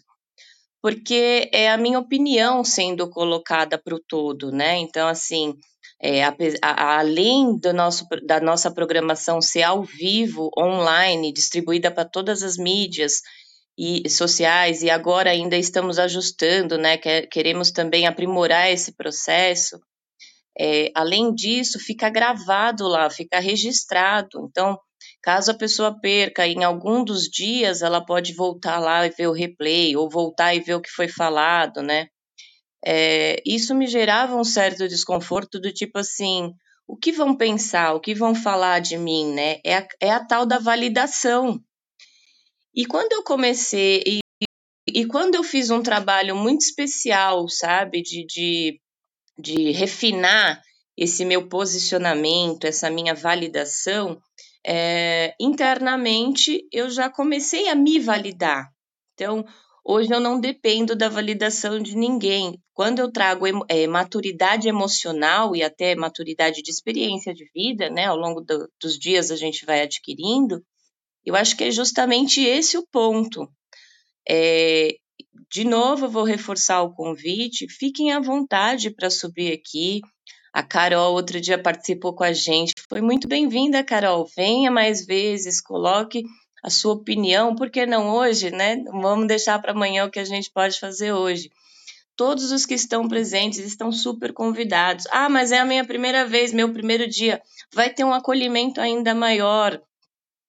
Porque é a minha opinião sendo colocada para o todo, né? Então, assim, é, a, a, além do nosso, da nossa programação ser ao vivo, online, distribuída para todas as mídias e sociais, e agora ainda estamos ajustando, né? Queremos também aprimorar esse processo. É, além disso, fica gravado lá, fica registrado. Então, caso a pessoa perca em algum dos dias, ela pode voltar lá e ver o replay, ou voltar e ver o que foi falado, né? é, isso me gerava um certo desconforto do tipo assim, o que vão pensar, o que vão falar de mim, né? É a, é a tal da validação. E quando eu comecei, e, e quando eu fiz um trabalho muito especial, sabe, de, de, de refinar esse meu posicionamento, essa minha validação, é, internamente eu já comecei a me validar. Então, hoje eu não dependo da validação de ninguém. Quando eu trago é, maturidade emocional e até maturidade de experiência de vida, né, ao longo do, dos dias a gente vai adquirindo, eu acho que é justamente esse o ponto. É, de novo, vou reforçar o convite, fiquem à vontade para subir aqui. A Carol outro dia participou com a gente. Foi muito bem-vinda, Carol. Venha mais vezes, coloque a sua opinião, por que não hoje, né? Vamos deixar para amanhã o que a gente pode fazer hoje. Todos os que estão presentes estão super convidados. Ah, mas é a minha primeira vez, meu primeiro dia. Vai ter um acolhimento ainda maior,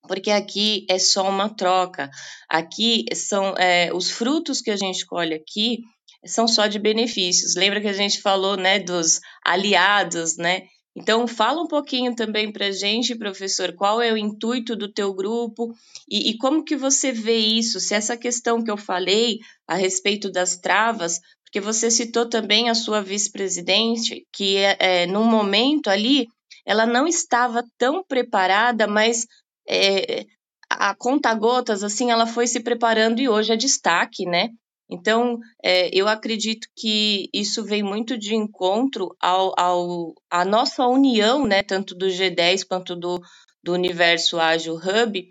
porque aqui é só uma troca. Aqui são é, os frutos que a gente colhe aqui são só de benefícios. Lembra que a gente falou, né, dos aliados, né? Então, fala um pouquinho também para gente, professor, qual é o intuito do teu grupo e, e, como que você vê isso, se essa questão que eu falei a respeito das travas, porque você citou também a sua vice-presidente, que é, é, momento ali, ela não estava tão preparada, mas é, a conta-gotas, assim, ela foi se preparando e hoje é destaque, né? Então, é, eu acredito que isso vem muito de encontro ao, ao à nossa união, né, tanto do G10 quanto do, do Universo Ágil Hub,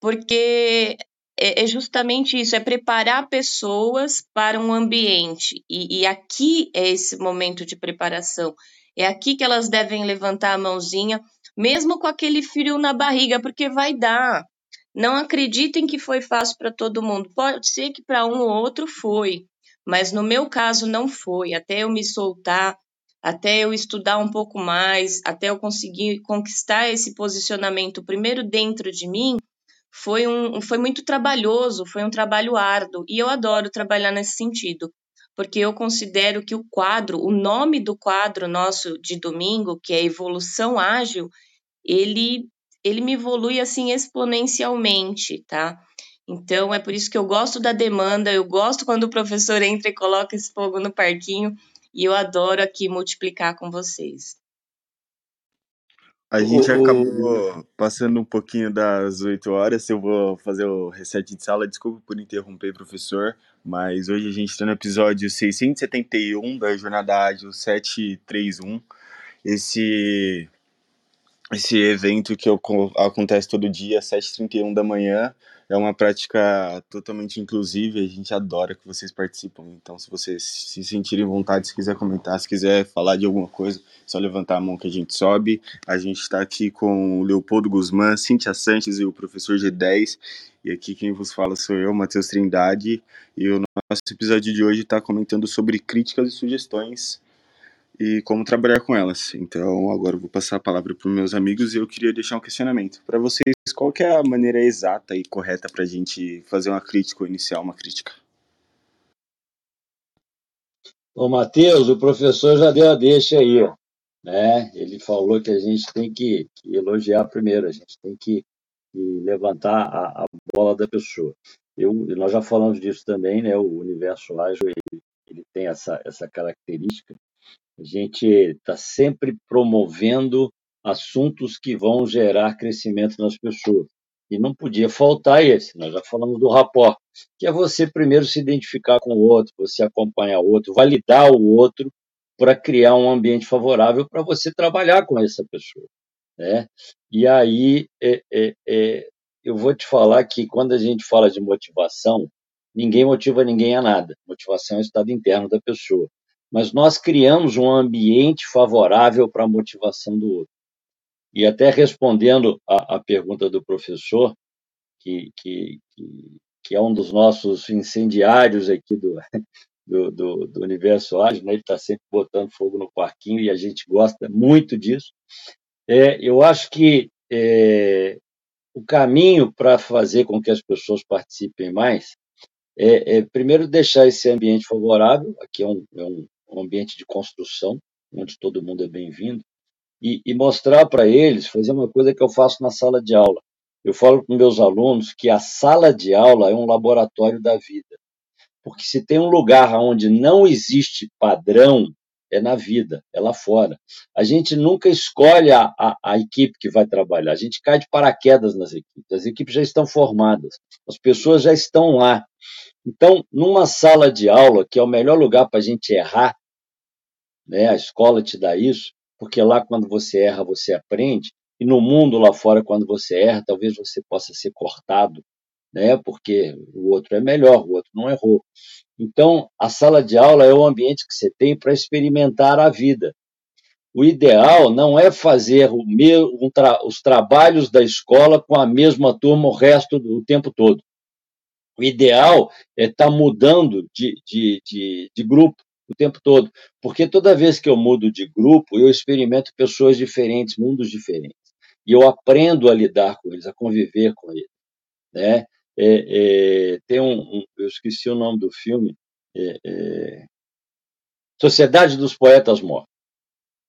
porque é, é justamente isso, é preparar pessoas para um ambiente. E, e aqui é esse momento de preparação. É aqui que elas devem levantar a mãozinha, mesmo com aquele frio na barriga, porque vai dar. Não acreditem que foi fácil para todo mundo. Pode ser que para um ou outro foi, mas no meu caso não foi. Até eu me soltar, até eu estudar um pouco mais, até eu conseguir conquistar esse posicionamento primeiro dentro de mim, foi, um, foi muito trabalhoso, foi um trabalho árduo. E eu adoro trabalhar nesse sentido, porque eu considero que o quadro, o nome do quadro nosso de domingo, que é Evolução Ágil, ele ele me evolui assim exponencialmente, tá? Então é por isso que eu gosto da demanda, eu gosto quando o professor entra e coloca esse fogo no parquinho e eu adoro aqui multiplicar com vocês. A gente acabou passando um pouquinho das 8 horas. Eu vou fazer o reset de sala. Desculpa por interromper, professor. Mas hoje a gente está no episódio 671 da Jornada Ágil 731. Esse esse evento que eu, acontece todo dia, às 7h31 da manhã. É uma prática totalmente inclusiva e a gente adora que vocês participam. Então, se vocês se sentirem vontade, se quiser comentar, se quiser falar de alguma coisa, é só levantar a mão que a gente sobe. A gente está aqui com o Leopoldo Guzmán, Cintia Sanches e o professor G10. E aqui quem vos fala sou eu, Matheus Trindade. E o nosso episódio de hoje está comentando sobre críticas e sugestões e como trabalhar com elas. Então, agora eu vou passar a palavra para os meus amigos e eu queria deixar um questionamento para vocês. Qual é a maneira exata e correta para a gente fazer uma crítica ou iniciar uma crítica? Ô, Matheus, o professor já deu a deixa aí, né? Ele falou que a gente tem que, que elogiar primeiro, a gente tem que, que levantar a, a, bola da pessoa. Eu, nós já falamos disso também, né? O universo ágil ele, ele tem essa, essa característica a gente está sempre promovendo assuntos que vão gerar crescimento nas pessoas. E não podia faltar esse, nós já falamos do rapport, que é você primeiro se identificar com o outro, você acompanhar o outro, validar o outro para criar um ambiente favorável para você trabalhar com essa pessoa. Né? E aí, é, é, é, eu vou te falar que quando a gente fala de motivação, ninguém motiva ninguém a nada. Motivação é o estado interno da pessoa mas nós criamos um ambiente favorável para a motivação do outro. E até respondendo à, pergunta do professor, que, que, que, é um dos nossos incendiários aqui do, [laughs] do, do, do universo ágil, né? ele está sempre botando fogo no parquinho e a gente gosta muito disso. É, eu acho que é, o caminho para fazer com que as pessoas participem mais é, é, primeiro deixar esse ambiente favorável, aqui é um, é um um ambiente de construção, onde todo mundo é bem-vindo, e, e mostrar para eles, fazer uma coisa que eu faço na sala de aula. Eu falo com meus alunos que a sala de aula é um laboratório da vida. Porque se tem um lugar onde não existe padrão, é na vida, é lá fora. A gente nunca escolhe a, a, a, equipe que vai trabalhar, a gente cai de paraquedas nas equipes, as equipes já estão formadas, as pessoas já estão lá. Então, numa sala de aula, que é o melhor lugar para a gente errar, né, a escola te dá isso, porque lá quando você erra, você aprende, e no mundo lá fora, quando você erra, talvez você possa ser cortado, né, porque o outro é melhor, o outro não errou. Então, a sala de aula é o ambiente que você tem para experimentar a vida. O ideal não é fazer um tra os trabalhos da escola com a mesma turma o resto do tempo todo. O ideal é estar tá mudando de, de, de, de grupo o tempo todo, porque toda vez que eu mudo de grupo, eu experimento pessoas diferentes, mundos diferentes, e eu aprendo a lidar com eles, a conviver com eles, né? É, é, tem um, um, eu esqueci o nome do filme, é, é Sociedade dos Poetas Mortos.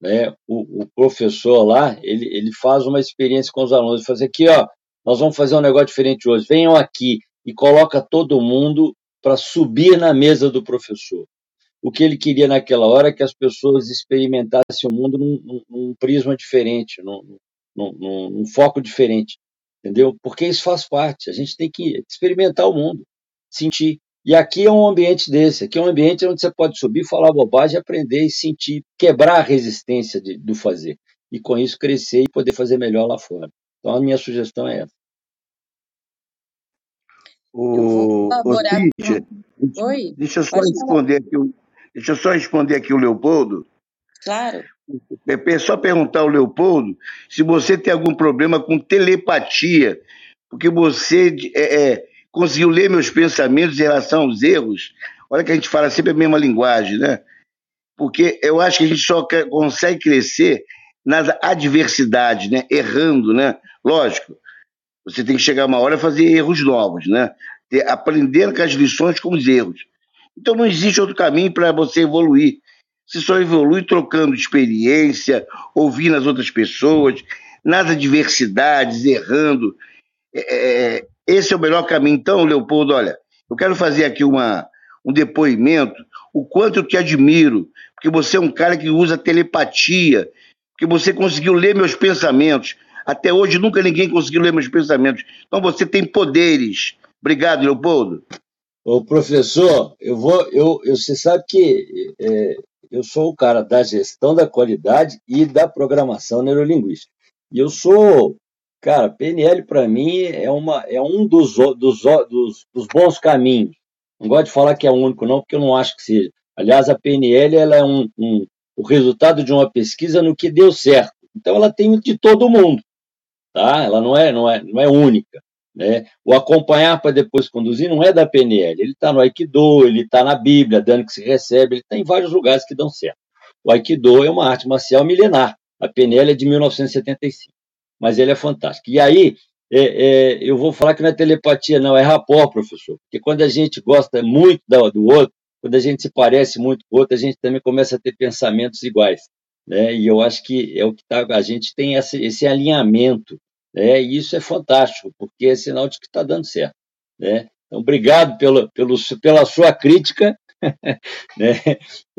Né? O, o, professor lá, ele, ele faz uma experiência com os alunos, ele faz aqui, ó, nós vamos fazer um negócio diferente hoje, venham aqui e coloca todo mundo para subir na mesa do professor. O que ele queria naquela hora é que as pessoas experimentassem o mundo num, num, num prisma diferente, num, num foco diferente entendeu? Porque isso faz parte. A gente tem que experimentar o mundo, sentir. E aqui é um ambiente desse. Aqui é um ambiente onde você pode subir, falar bobagem, aprender e sentir, quebrar a resistência de, do fazer. E com isso crescer e poder fazer melhor lá fora. Então a minha sugestão é essa. O, o Cíntia, Oi, deixa eu só responder aqui, deixa eu só responder aqui o Leopoldo. Claro. É só perguntar ao Leopoldo se você tem algum problema com telepatia, porque você é, é, conseguiu ler meus pensamentos em relação aos erros. Olha que a gente fala sempre a mesma linguagem, né? Porque eu acho que a gente só consegue crescer nas adversidades, né? Errando, né? Lógico, você tem que chegar uma hora e fazer erros novos, né? Aprendendo com as lições com os erros. Então não existe outro caminho para você evoluir. Você só evolui trocando experiência, ouvindo as outras pessoas, nas adversidades, errando. É, é, esse é o melhor caminho. Então, Leopoldo, olha, eu quero fazer aqui uma, um depoimento, o quanto eu te admiro, porque você é um cara que usa telepatia, que você conseguiu ler meus pensamentos. Até hoje nunca ninguém conseguiu ler meus pensamentos. Então você tem poderes. Obrigado, Leopoldo. Ô, professor, eu vou. Eu, eu, você sabe que é, eu sou o cara da gestão da qualidade e da programação neurolinguística. E eu sou, cara, PNL para mim é, uma, é um dos, dos, dos, dos, bons caminhos. Não gosto de falar que é o único, não, porque eu não acho que seja. Aliás, a PNL ela é um, um, o resultado de uma pesquisa no que deu certo. Então, ela tem de todo mundo. Tá? Ela não é, não é, não é única. Né? O acompanhar para depois conduzir não é da PNL, ele está no Aikido, ele está na Bíblia, dando que se recebe, ele está em vários lugares que dão certo. O Aikido é uma arte marcial milenar, a PNL é de 1975, mas ele é fantástico. E aí, é, é, eu vou falar que não é telepatia, não, é rapó, professor, porque quando a gente gosta muito do outro, quando a gente se parece muito com o outro, a gente também começa a ter pensamentos iguais. Né? E eu acho que é o que tá, a gente tem esse, esse alinhamento né? E isso é fantástico, porque é sinal de que está dando certo. Né? Então, obrigado pelo, pelo, pela sua crítica. [laughs] né?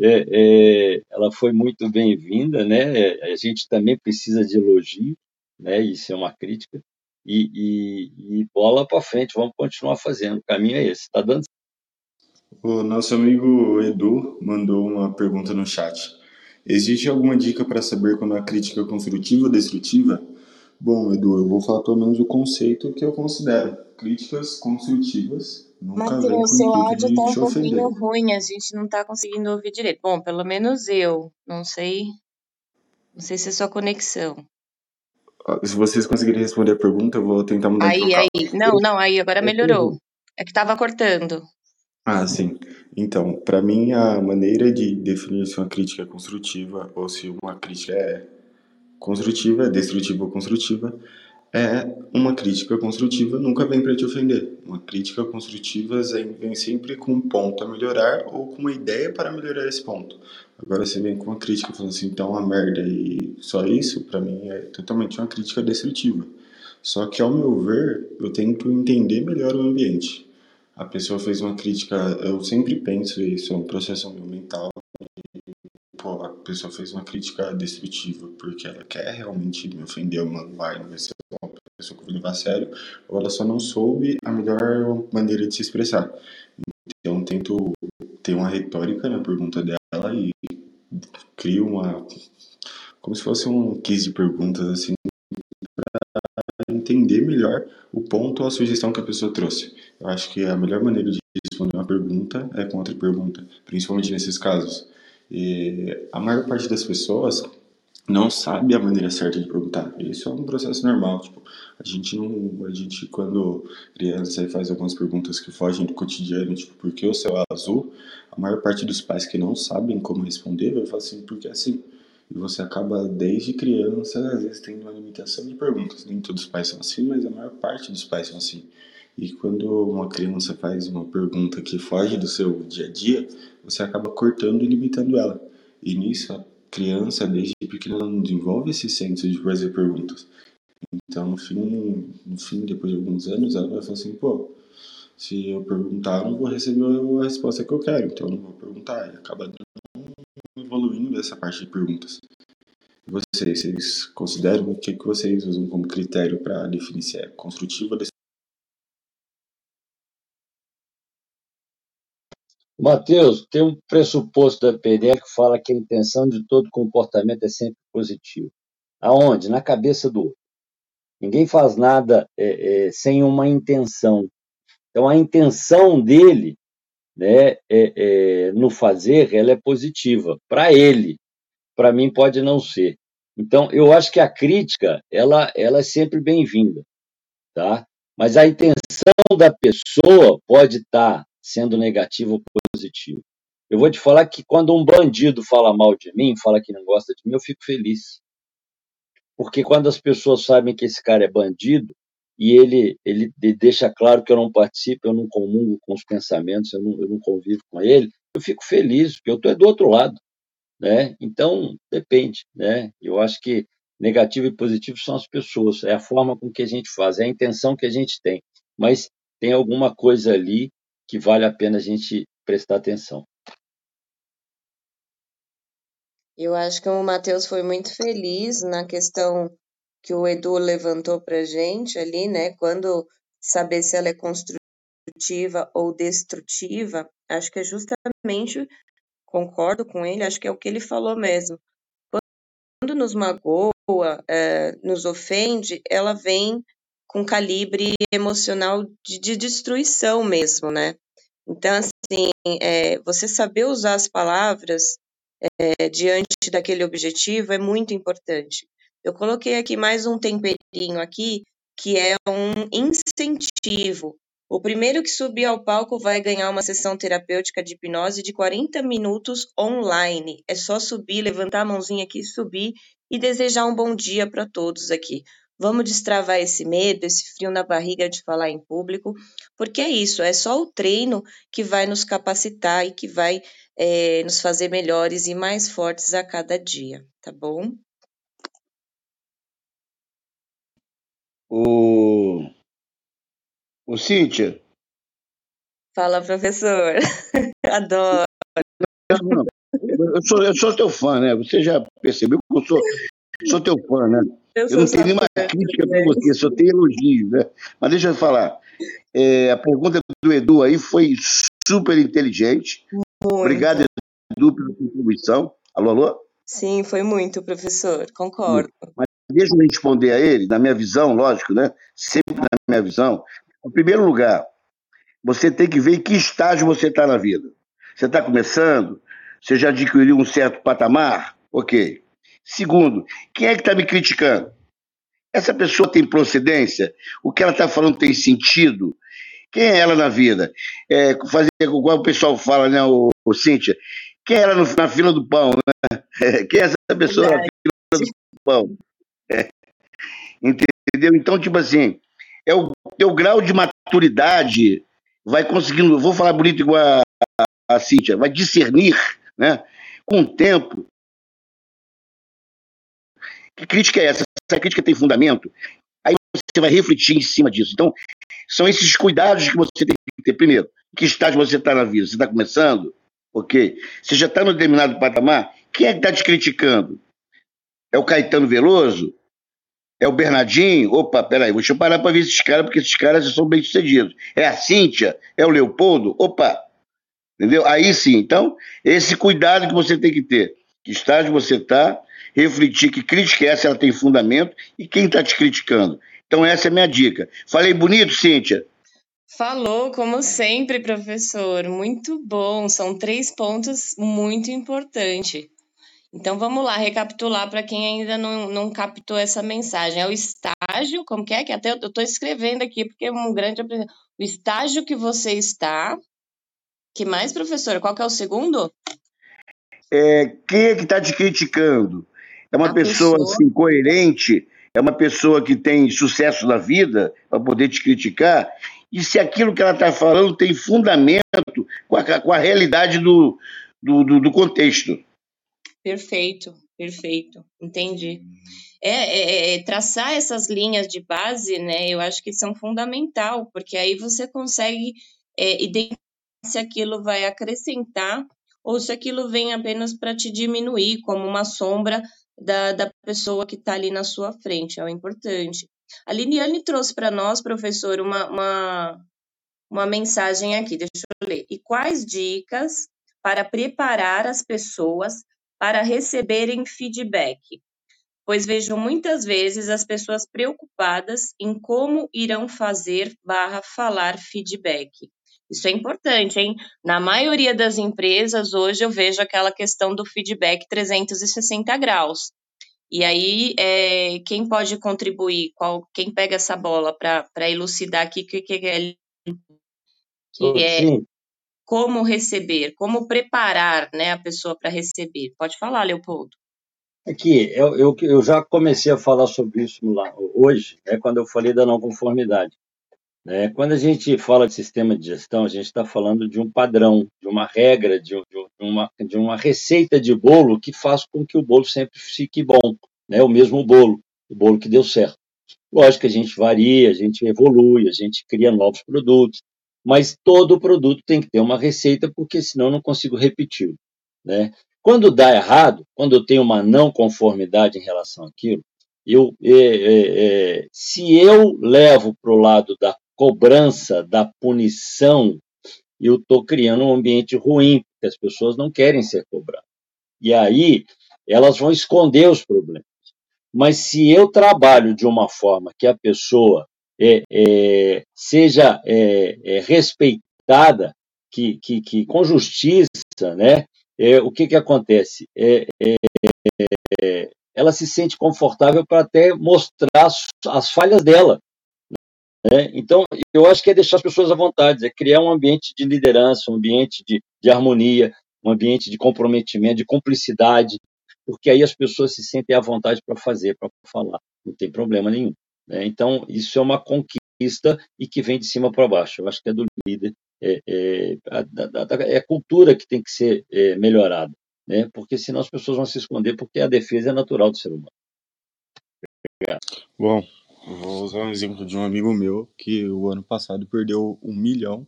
É, é, ela foi muito bem-vinda. Né? A gente também precisa de elogio, né? isso é uma crítica. E, e, e bola para frente, vamos continuar fazendo. O caminho é esse, está dando O nosso amigo Edu mandou uma pergunta no chat. Existe alguma dica para saber quando a crítica é construtiva ou destrutiva? Bom, Edu, eu vou falar pelo menos o conceito que eu considero. Críticas construtivas nunca Matheus, o seu áudio tá um pouquinho ruim, a gente não tá conseguindo ouvir direito. Bom, pelo menos eu, não sei, não sei se é sua conexão. Ah, se vocês conseguirem responder a pergunta, eu vou tentar mudar Aí, aí, não, não, aí agora melhorou. É que tava cortando. Ah, sim. Então, para mim, a maneira de definir se uma crítica é construtiva ou se uma crítica é construtiva, destrutiva ou construtiva, é uma crítica construtiva nunca vem para te ofender. Uma crítica construtiva vem sempre com um ponto a melhorar ou com uma ideia para melhorar esse ponto. Agora você vem com uma crítica falando assim, então uma merda e só isso, para mim é totalmente uma crítica destrutiva. Só que ao meu ver, eu tento entender melhor o ambiente. A pessoa fez uma crítica, eu sempre penso isso, é um processo mental pô, a pessoa fez uma crítica destrutiva porque ela quer realmente me ofender, magoar, não vai ser uma pessoa que eu vou levar a sério, ou ela só não soube a melhor maneira de se expressar. Então, tento ter uma retórica na pergunta dela e crio uma. como se fosse um quiz de perguntas, assim, para entender melhor o ponto ou a sugestão que a pessoa trouxe. Eu acho que a melhor maneira de responder uma pergunta é com outra pergunta, principalmente nesses casos. E a maior parte das pessoas não sabe a maneira certa de perguntar. Isso é um processo normal. Tipo, a gente não, a gente quando criança faz algumas perguntas que fogem do cotidiano, tipo, por que o céu é azul? A maior parte dos pais que não sabem como responder vai falar assim, porque assim. E você acaba desde criança às vezes tendo uma limitação de perguntas. Nem todos os pais são assim, mas a maior parte dos pais são assim. E quando uma criança faz uma pergunta que foge do seu dia a dia, você acaba cortando e limitando ela. E nisso, a criança, desde pequena, não desenvolve esse senso de fazer perguntas. Então, no fim, no fim, depois de alguns anos, ela vai falar assim, pô, se eu perguntar, eu não vou receber a resposta que eu quero, então eu não vou perguntar. E acaba evoluindo essa parte de perguntas. Vocês, vocês consideram o que, que vocês usam como critério para definir se é construtiva Mateus, tem um pressuposto da PNL que fala que a intenção de todo comportamento é sempre positiva. Aonde? Na cabeça do outro. Ninguém faz nada é, é, sem uma intenção. Então, a intenção dele né, é, é no fazer, ela é positiva. Para ele. Para mim, pode não ser. Então, eu acho que a crítica, ela, ela é sempre bem-vinda. Tá? Mas a intenção da pessoa pode estar tá sendo negativa ou positivo. Eu vou te falar que quando um bandido fala mal de mim, fala que não gosta de mim, eu fico feliz. Porque quando as pessoas sabem que esse cara é bandido e ele, ele deixa claro que eu não participo, eu não comungo com os pensamentos, eu não, eu não convivo com ele, eu fico feliz, porque eu estou do outro lado. Né? Então, depende. Né? Eu acho que negativo e positivo são as pessoas, é a forma com que a gente faz, é a intenção que a gente tem. Mas tem alguma coisa ali que vale a pena a gente prestar atenção. Eu acho que o Matheus foi muito feliz na questão que o Edu levantou para gente ali, né? Quando saber se ela é construtiva ou destrutiva, acho que é justamente, concordo com ele, acho que é o que ele falou mesmo. Quando nos magoa, é, nos ofende, ela vem com calibre emocional de, de destruição mesmo, né? Então, assim, é, você saber usar as palavras é, diante daquele objetivo é muito importante. Eu coloquei aqui mais um temperinho aqui, que é um incentivo. O primeiro que subir ao palco vai ganhar uma sessão terapêutica de hipnose de 40 minutos online. É só subir, levantar a mãozinha aqui, subir e desejar um bom dia para todos aqui. Vamos destravar esse medo, esse frio na barriga de falar em público, porque é isso, é só o treino que vai nos capacitar e que vai é, nos fazer melhores e mais fortes a cada dia, tá bom? O, o Cíntia. Fala, professor. [laughs] Adoro. Eu sou, eu sou teu fã, né? Você já percebeu que eu sou, sou teu fã, né? Eu, eu não tenho nenhuma crítica para você, só tenho elogios, né? Mas deixa eu falar. É, a pergunta do Edu aí foi super inteligente. Muito. Obrigado, Edu, pela contribuição. Alô, alô? Sim, foi muito, professor. Concordo. Mas deixa eu responder a ele, na minha visão, lógico, né? Sempre na minha visão. Em primeiro lugar, você tem que ver em que estágio você está na vida. Você está começando? Você já adquiriu um certo patamar? Ok. Segundo, quem é que está me criticando? Essa pessoa tem procedência? O que ela está falando tem sentido? Quem é ela na vida? É, fazer igual o pessoal fala, né, o, o Cíntia? Quem é ela no, na fila do pão, né? [laughs] Quem é essa pessoa na fila do pão? [laughs] É. Entendeu? Entendeu? Então, tipo assim, é o teu grau de maturidade vai conseguindo, vou falar bonito igual a, a, a Cíntia, vai discernir, né? Com o tempo. Que crítica é essa? Essa crítica tem fundamento? Aí você vai refletir em cima disso. Então, são esses cuidados que você tem que ter. Primeiro, que estágio você está na vida? Você está começando? Ok. Você já está no determinado patamar? Quem é que está te criticando? É o Caetano Veloso? É o Bernardinho? Opa, peraí, eu parar para ver esses caras, porque esses caras são bem-sucedidos. É a Cíntia? É o Leopoldo? Opa! Entendeu? Aí sim. Então, esse cuidado que você tem que ter. Que estágio você está, refletir que crítica é essa, ela tem fundamento, e quem está te criticando. Então, essa é a minha dica. Falei bonito, Cíntia? Falou, como sempre, professor. Muito bom. São três pontos muito importantes. Então vamos lá, recapitular para quem ainda não, não captou essa mensagem. É o estágio, como que é? Que até eu estou escrevendo aqui, porque é um grande aprendizado. O estágio que você está. Que mais, professor? Qual que é o segundo? É, quem é que está te criticando? É uma pessoa, pessoa assim, coerente? É uma pessoa que tem sucesso na vida para poder te criticar? E se aquilo que ela está falando tem fundamento com a, com a realidade do, do, do, do contexto? Perfeito, perfeito, entendi. É, é, é, traçar essas linhas de base, né? Eu acho que são fundamental, porque aí você consegue é, identificar se aquilo vai acrescentar ou se aquilo vem apenas para te diminuir, como uma sombra da, da pessoa que está ali na sua frente, é o importante. A Liliane trouxe para nós, professor, uma, uma, uma mensagem aqui, deixa eu ler. E quais dicas para preparar as pessoas para receberem feedback, pois vejo muitas vezes as pessoas preocupadas em como irão fazer barra falar feedback. Isso é importante, hein? Na maioria das empresas, hoje eu vejo aquela questão do feedback 360 graus. E aí, é, quem pode contribuir? Qual, quem pega essa bola para elucidar aqui o que, que é, que é como receber, como preparar né, a pessoa para receber. Pode falar, Leopoldo. Aqui, eu, eu, eu, já comecei a falar sobre isso lá hoje, é quando eu falei da não conformidade. Né? Quando a gente fala de sistema de gestão, a gente está falando de um padrão, de uma regra, de, de, uma, de uma receita de bolo que faz com que o bolo sempre fique bom, né? o mesmo bolo, o bolo que deu certo. Lógico que a gente varia, a gente evolui, a gente cria novos produtos, mas todo produto tem que ter uma receita, porque senão eu não consigo repetir. Né? Quando dá errado, quando eu tenho uma não conformidade em relação àquilo, eu, é, é, é, se eu levo para o lado da cobrança, da punição, eu estou criando um ambiente ruim, porque as pessoas não querem ser cobradas. E aí elas vão esconder os problemas. Mas se eu trabalho de uma forma que a pessoa é, é, seja é, é, respeitada, que, que, que, com justiça, né? É, o que, que acontece? É, ela se sente confortável para até mostrar as, as falhas dela. Né? Então, eu acho que é deixar as pessoas à vontade, é criar um ambiente de liderança, um ambiente de, de harmonia, um ambiente de comprometimento, de cumplicidade, porque aí as pessoas se sentem à vontade para fazer, para falar, não tem problema nenhum. Né? Então, isso é uma conquista e que vem de cima para baixo. Eu acho que é do líder, é, é, a, é a cultura que tem que ser é, melhorada, né? porque senão as pessoas vão se esconder, porque a defesa é natural do ser humano. Obrigado. Bom, vou usar um exemplo de um amigo meu que o ano passado perdeu um milhão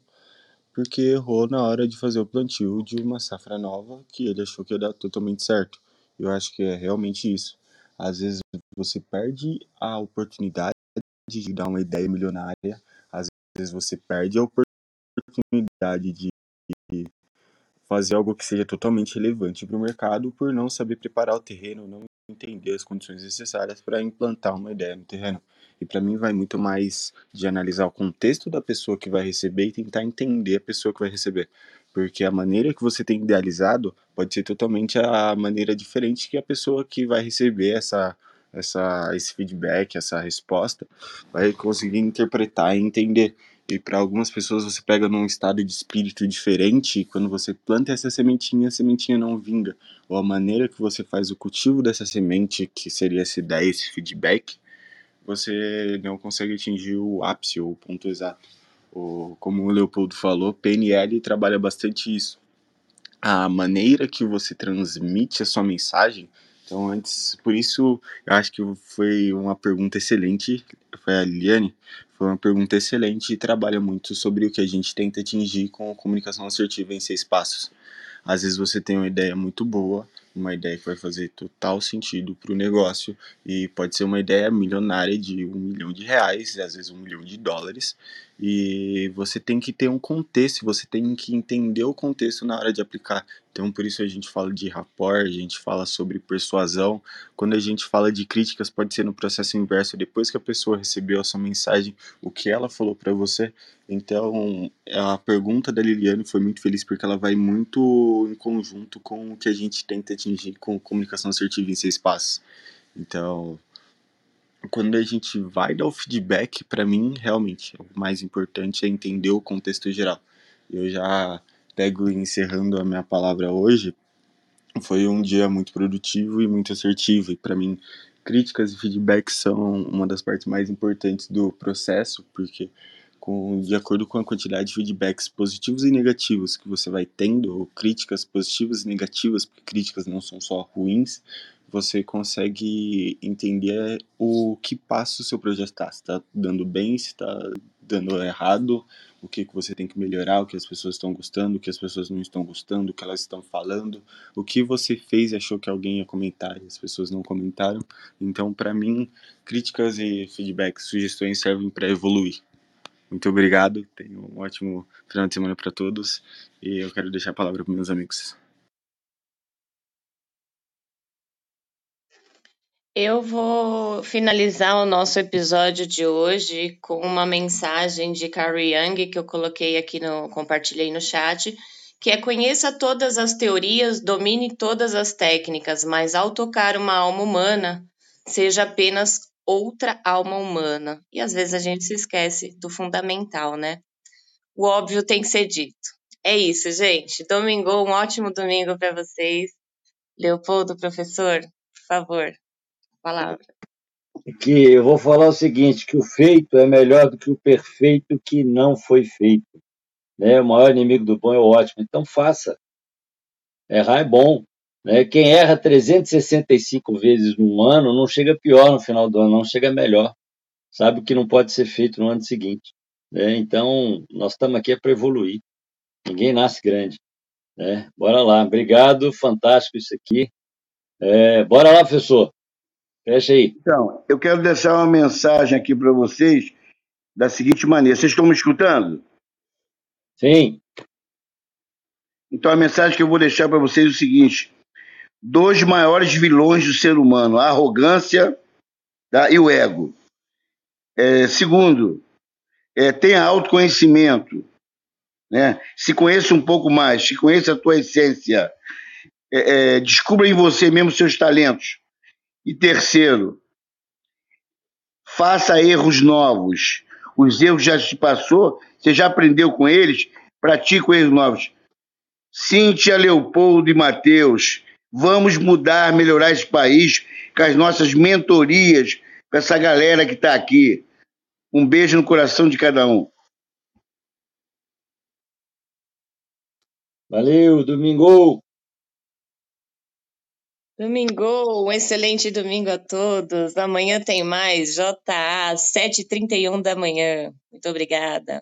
porque errou na hora de fazer o plantio de uma safra nova que ele achou que ia dar totalmente certo. Eu acho que é realmente isso. Às vezes você perde a oportunidade de dar uma ideia milionária, às vezes você perde a oportunidade de fazer algo que seja totalmente relevante para o mercado por não saber preparar o terreno, não entender as condições necessárias para implantar uma ideia no terreno. E para mim vai muito mais de analisar o contexto da pessoa que vai receber e tentar entender a pessoa que vai receber. Porque a maneira que você tem idealizado pode ser totalmente a maneira diferente que a pessoa que vai receber essa, essa, esse feedback, essa resposta, vai conseguir interpretar e entender. E para algumas pessoas você pega num estado de espírito diferente, e quando você planta essa sementinha, a sementinha não vinga. Ou a maneira que você faz o cultivo dessa semente, que seria essa ideia, esse feedback, você não consegue atingir o ápice ou o ponto exato. O, como o Leopoldo falou, PNL trabalha bastante isso. A maneira que você transmite a sua mensagem. Então, antes, por isso, eu acho que foi uma pergunta excelente. Foi a Liliane, foi uma pergunta excelente e trabalha muito sobre o que a gente tenta atingir com a comunicação assertiva em seis passos. Às vezes você tem uma ideia muito boa, uma ideia que vai fazer total sentido para o negócio e pode ser uma ideia milionária de um milhão de reais, às vezes um milhão de dólares, e você tem que ter um contexto, você tem que entender o contexto na hora de aplicar. Então, por isso a gente fala de rapport, a gente fala sobre persuasão. Quando a gente fala de críticas, pode ser no processo inverso, depois que a pessoa recebeu a sua mensagem, o que ela falou para você. Então, a pergunta da Liliane foi muito feliz porque ela vai muito em conjunto com o que a gente tenta atingir com comunicação assertiva em seis passos. Então, quando a gente vai dar o feedback, para mim, realmente, o mais importante é entender o contexto geral. Eu já pego encerrando a minha palavra hoje, foi um dia muito produtivo e muito assertivo, e para mim, críticas e feedbacks são uma das partes mais importantes do processo, porque com, de acordo com a quantidade de feedbacks positivos e negativos que você vai tendo, ou críticas positivas e negativas, porque críticas não são só ruins, você consegue entender o que passa o seu projeto está. Se está dando bem, se está dando errado, o que, que você tem que melhorar, o que as pessoas estão gostando, o que as pessoas não estão gostando, o que elas estão falando, o que você fez e achou que alguém ia comentar e as pessoas não comentaram. Então, para mim, críticas e feedbacks, sugestões servem para evoluir. Muito obrigado, tenho um ótimo final de semana para todos e eu quero deixar a palavra para meus amigos. Eu vou finalizar o nosso episódio de hoje com uma mensagem de Carrie Young que eu coloquei aqui no compartilhei no chat, que é conheça todas as teorias, domine todas as técnicas, mas ao tocar uma alma humana, seja apenas outra alma humana. E às vezes a gente se esquece do fundamental, né? O óbvio tem que ser dito. É isso, gente. Domingo, um ótimo domingo para vocês. Leopoldo, professor, por favor palavra. Que eu vou falar o seguinte, que o feito é melhor do que o perfeito que não foi feito. Né? O maior inimigo do bom é o ótimo. Então faça. Errar é bom. Né? Quem erra 365 vezes no ano não chega pior no final do ano, não chega melhor. Sabe o que não pode ser feito no ano seguinte. Né? Então, nós estamos aqui para evoluir. Ninguém nasce grande. Né? Bora lá. Obrigado, fantástico isso aqui. É, bora lá, professor. Fecha aí. Então, eu quero deixar uma mensagem aqui para vocês da seguinte maneira. Vocês estão me escutando? Sim. Então, a mensagem que eu vou deixar para vocês é o seguinte: dois maiores vilões do ser humano, a arrogância tá, e o ego. É, segundo, é, tenha autoconhecimento. Né? Se conheça um pouco mais, se conheça a tua essência. É, é, descubra em você mesmo seus talentos. E terceiro, faça erros novos. Os erros já se passou, você já aprendeu com eles, pratique erros novos. Cíntia, Leopoldo e Matheus, vamos mudar, melhorar esse país com as nossas mentorias, com essa galera que está aqui. Um beijo no coração de cada um. Valeu, domingo! Domingo, um excelente domingo a todos. Amanhã tem mais, JA, 7h31 da manhã. Muito obrigada.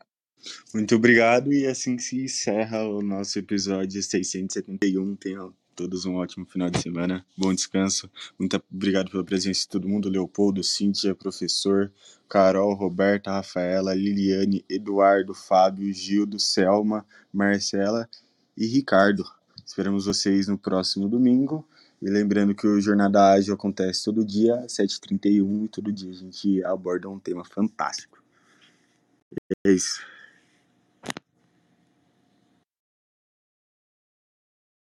Muito obrigado, e assim se encerra o nosso episódio 671. Tenham todos um ótimo final de semana, bom descanso. Muito obrigado pela presença de todo mundo: Leopoldo, Cíntia, professor, Carol, Roberta, Rafaela, Liliane, Eduardo, Fábio, Gildo, Selma, Marcela e Ricardo. Esperamos vocês no próximo domingo. E lembrando que o Jornada Ágil acontece todo dia, às 7h31, e todo dia a gente aborda um tema fantástico. É isso.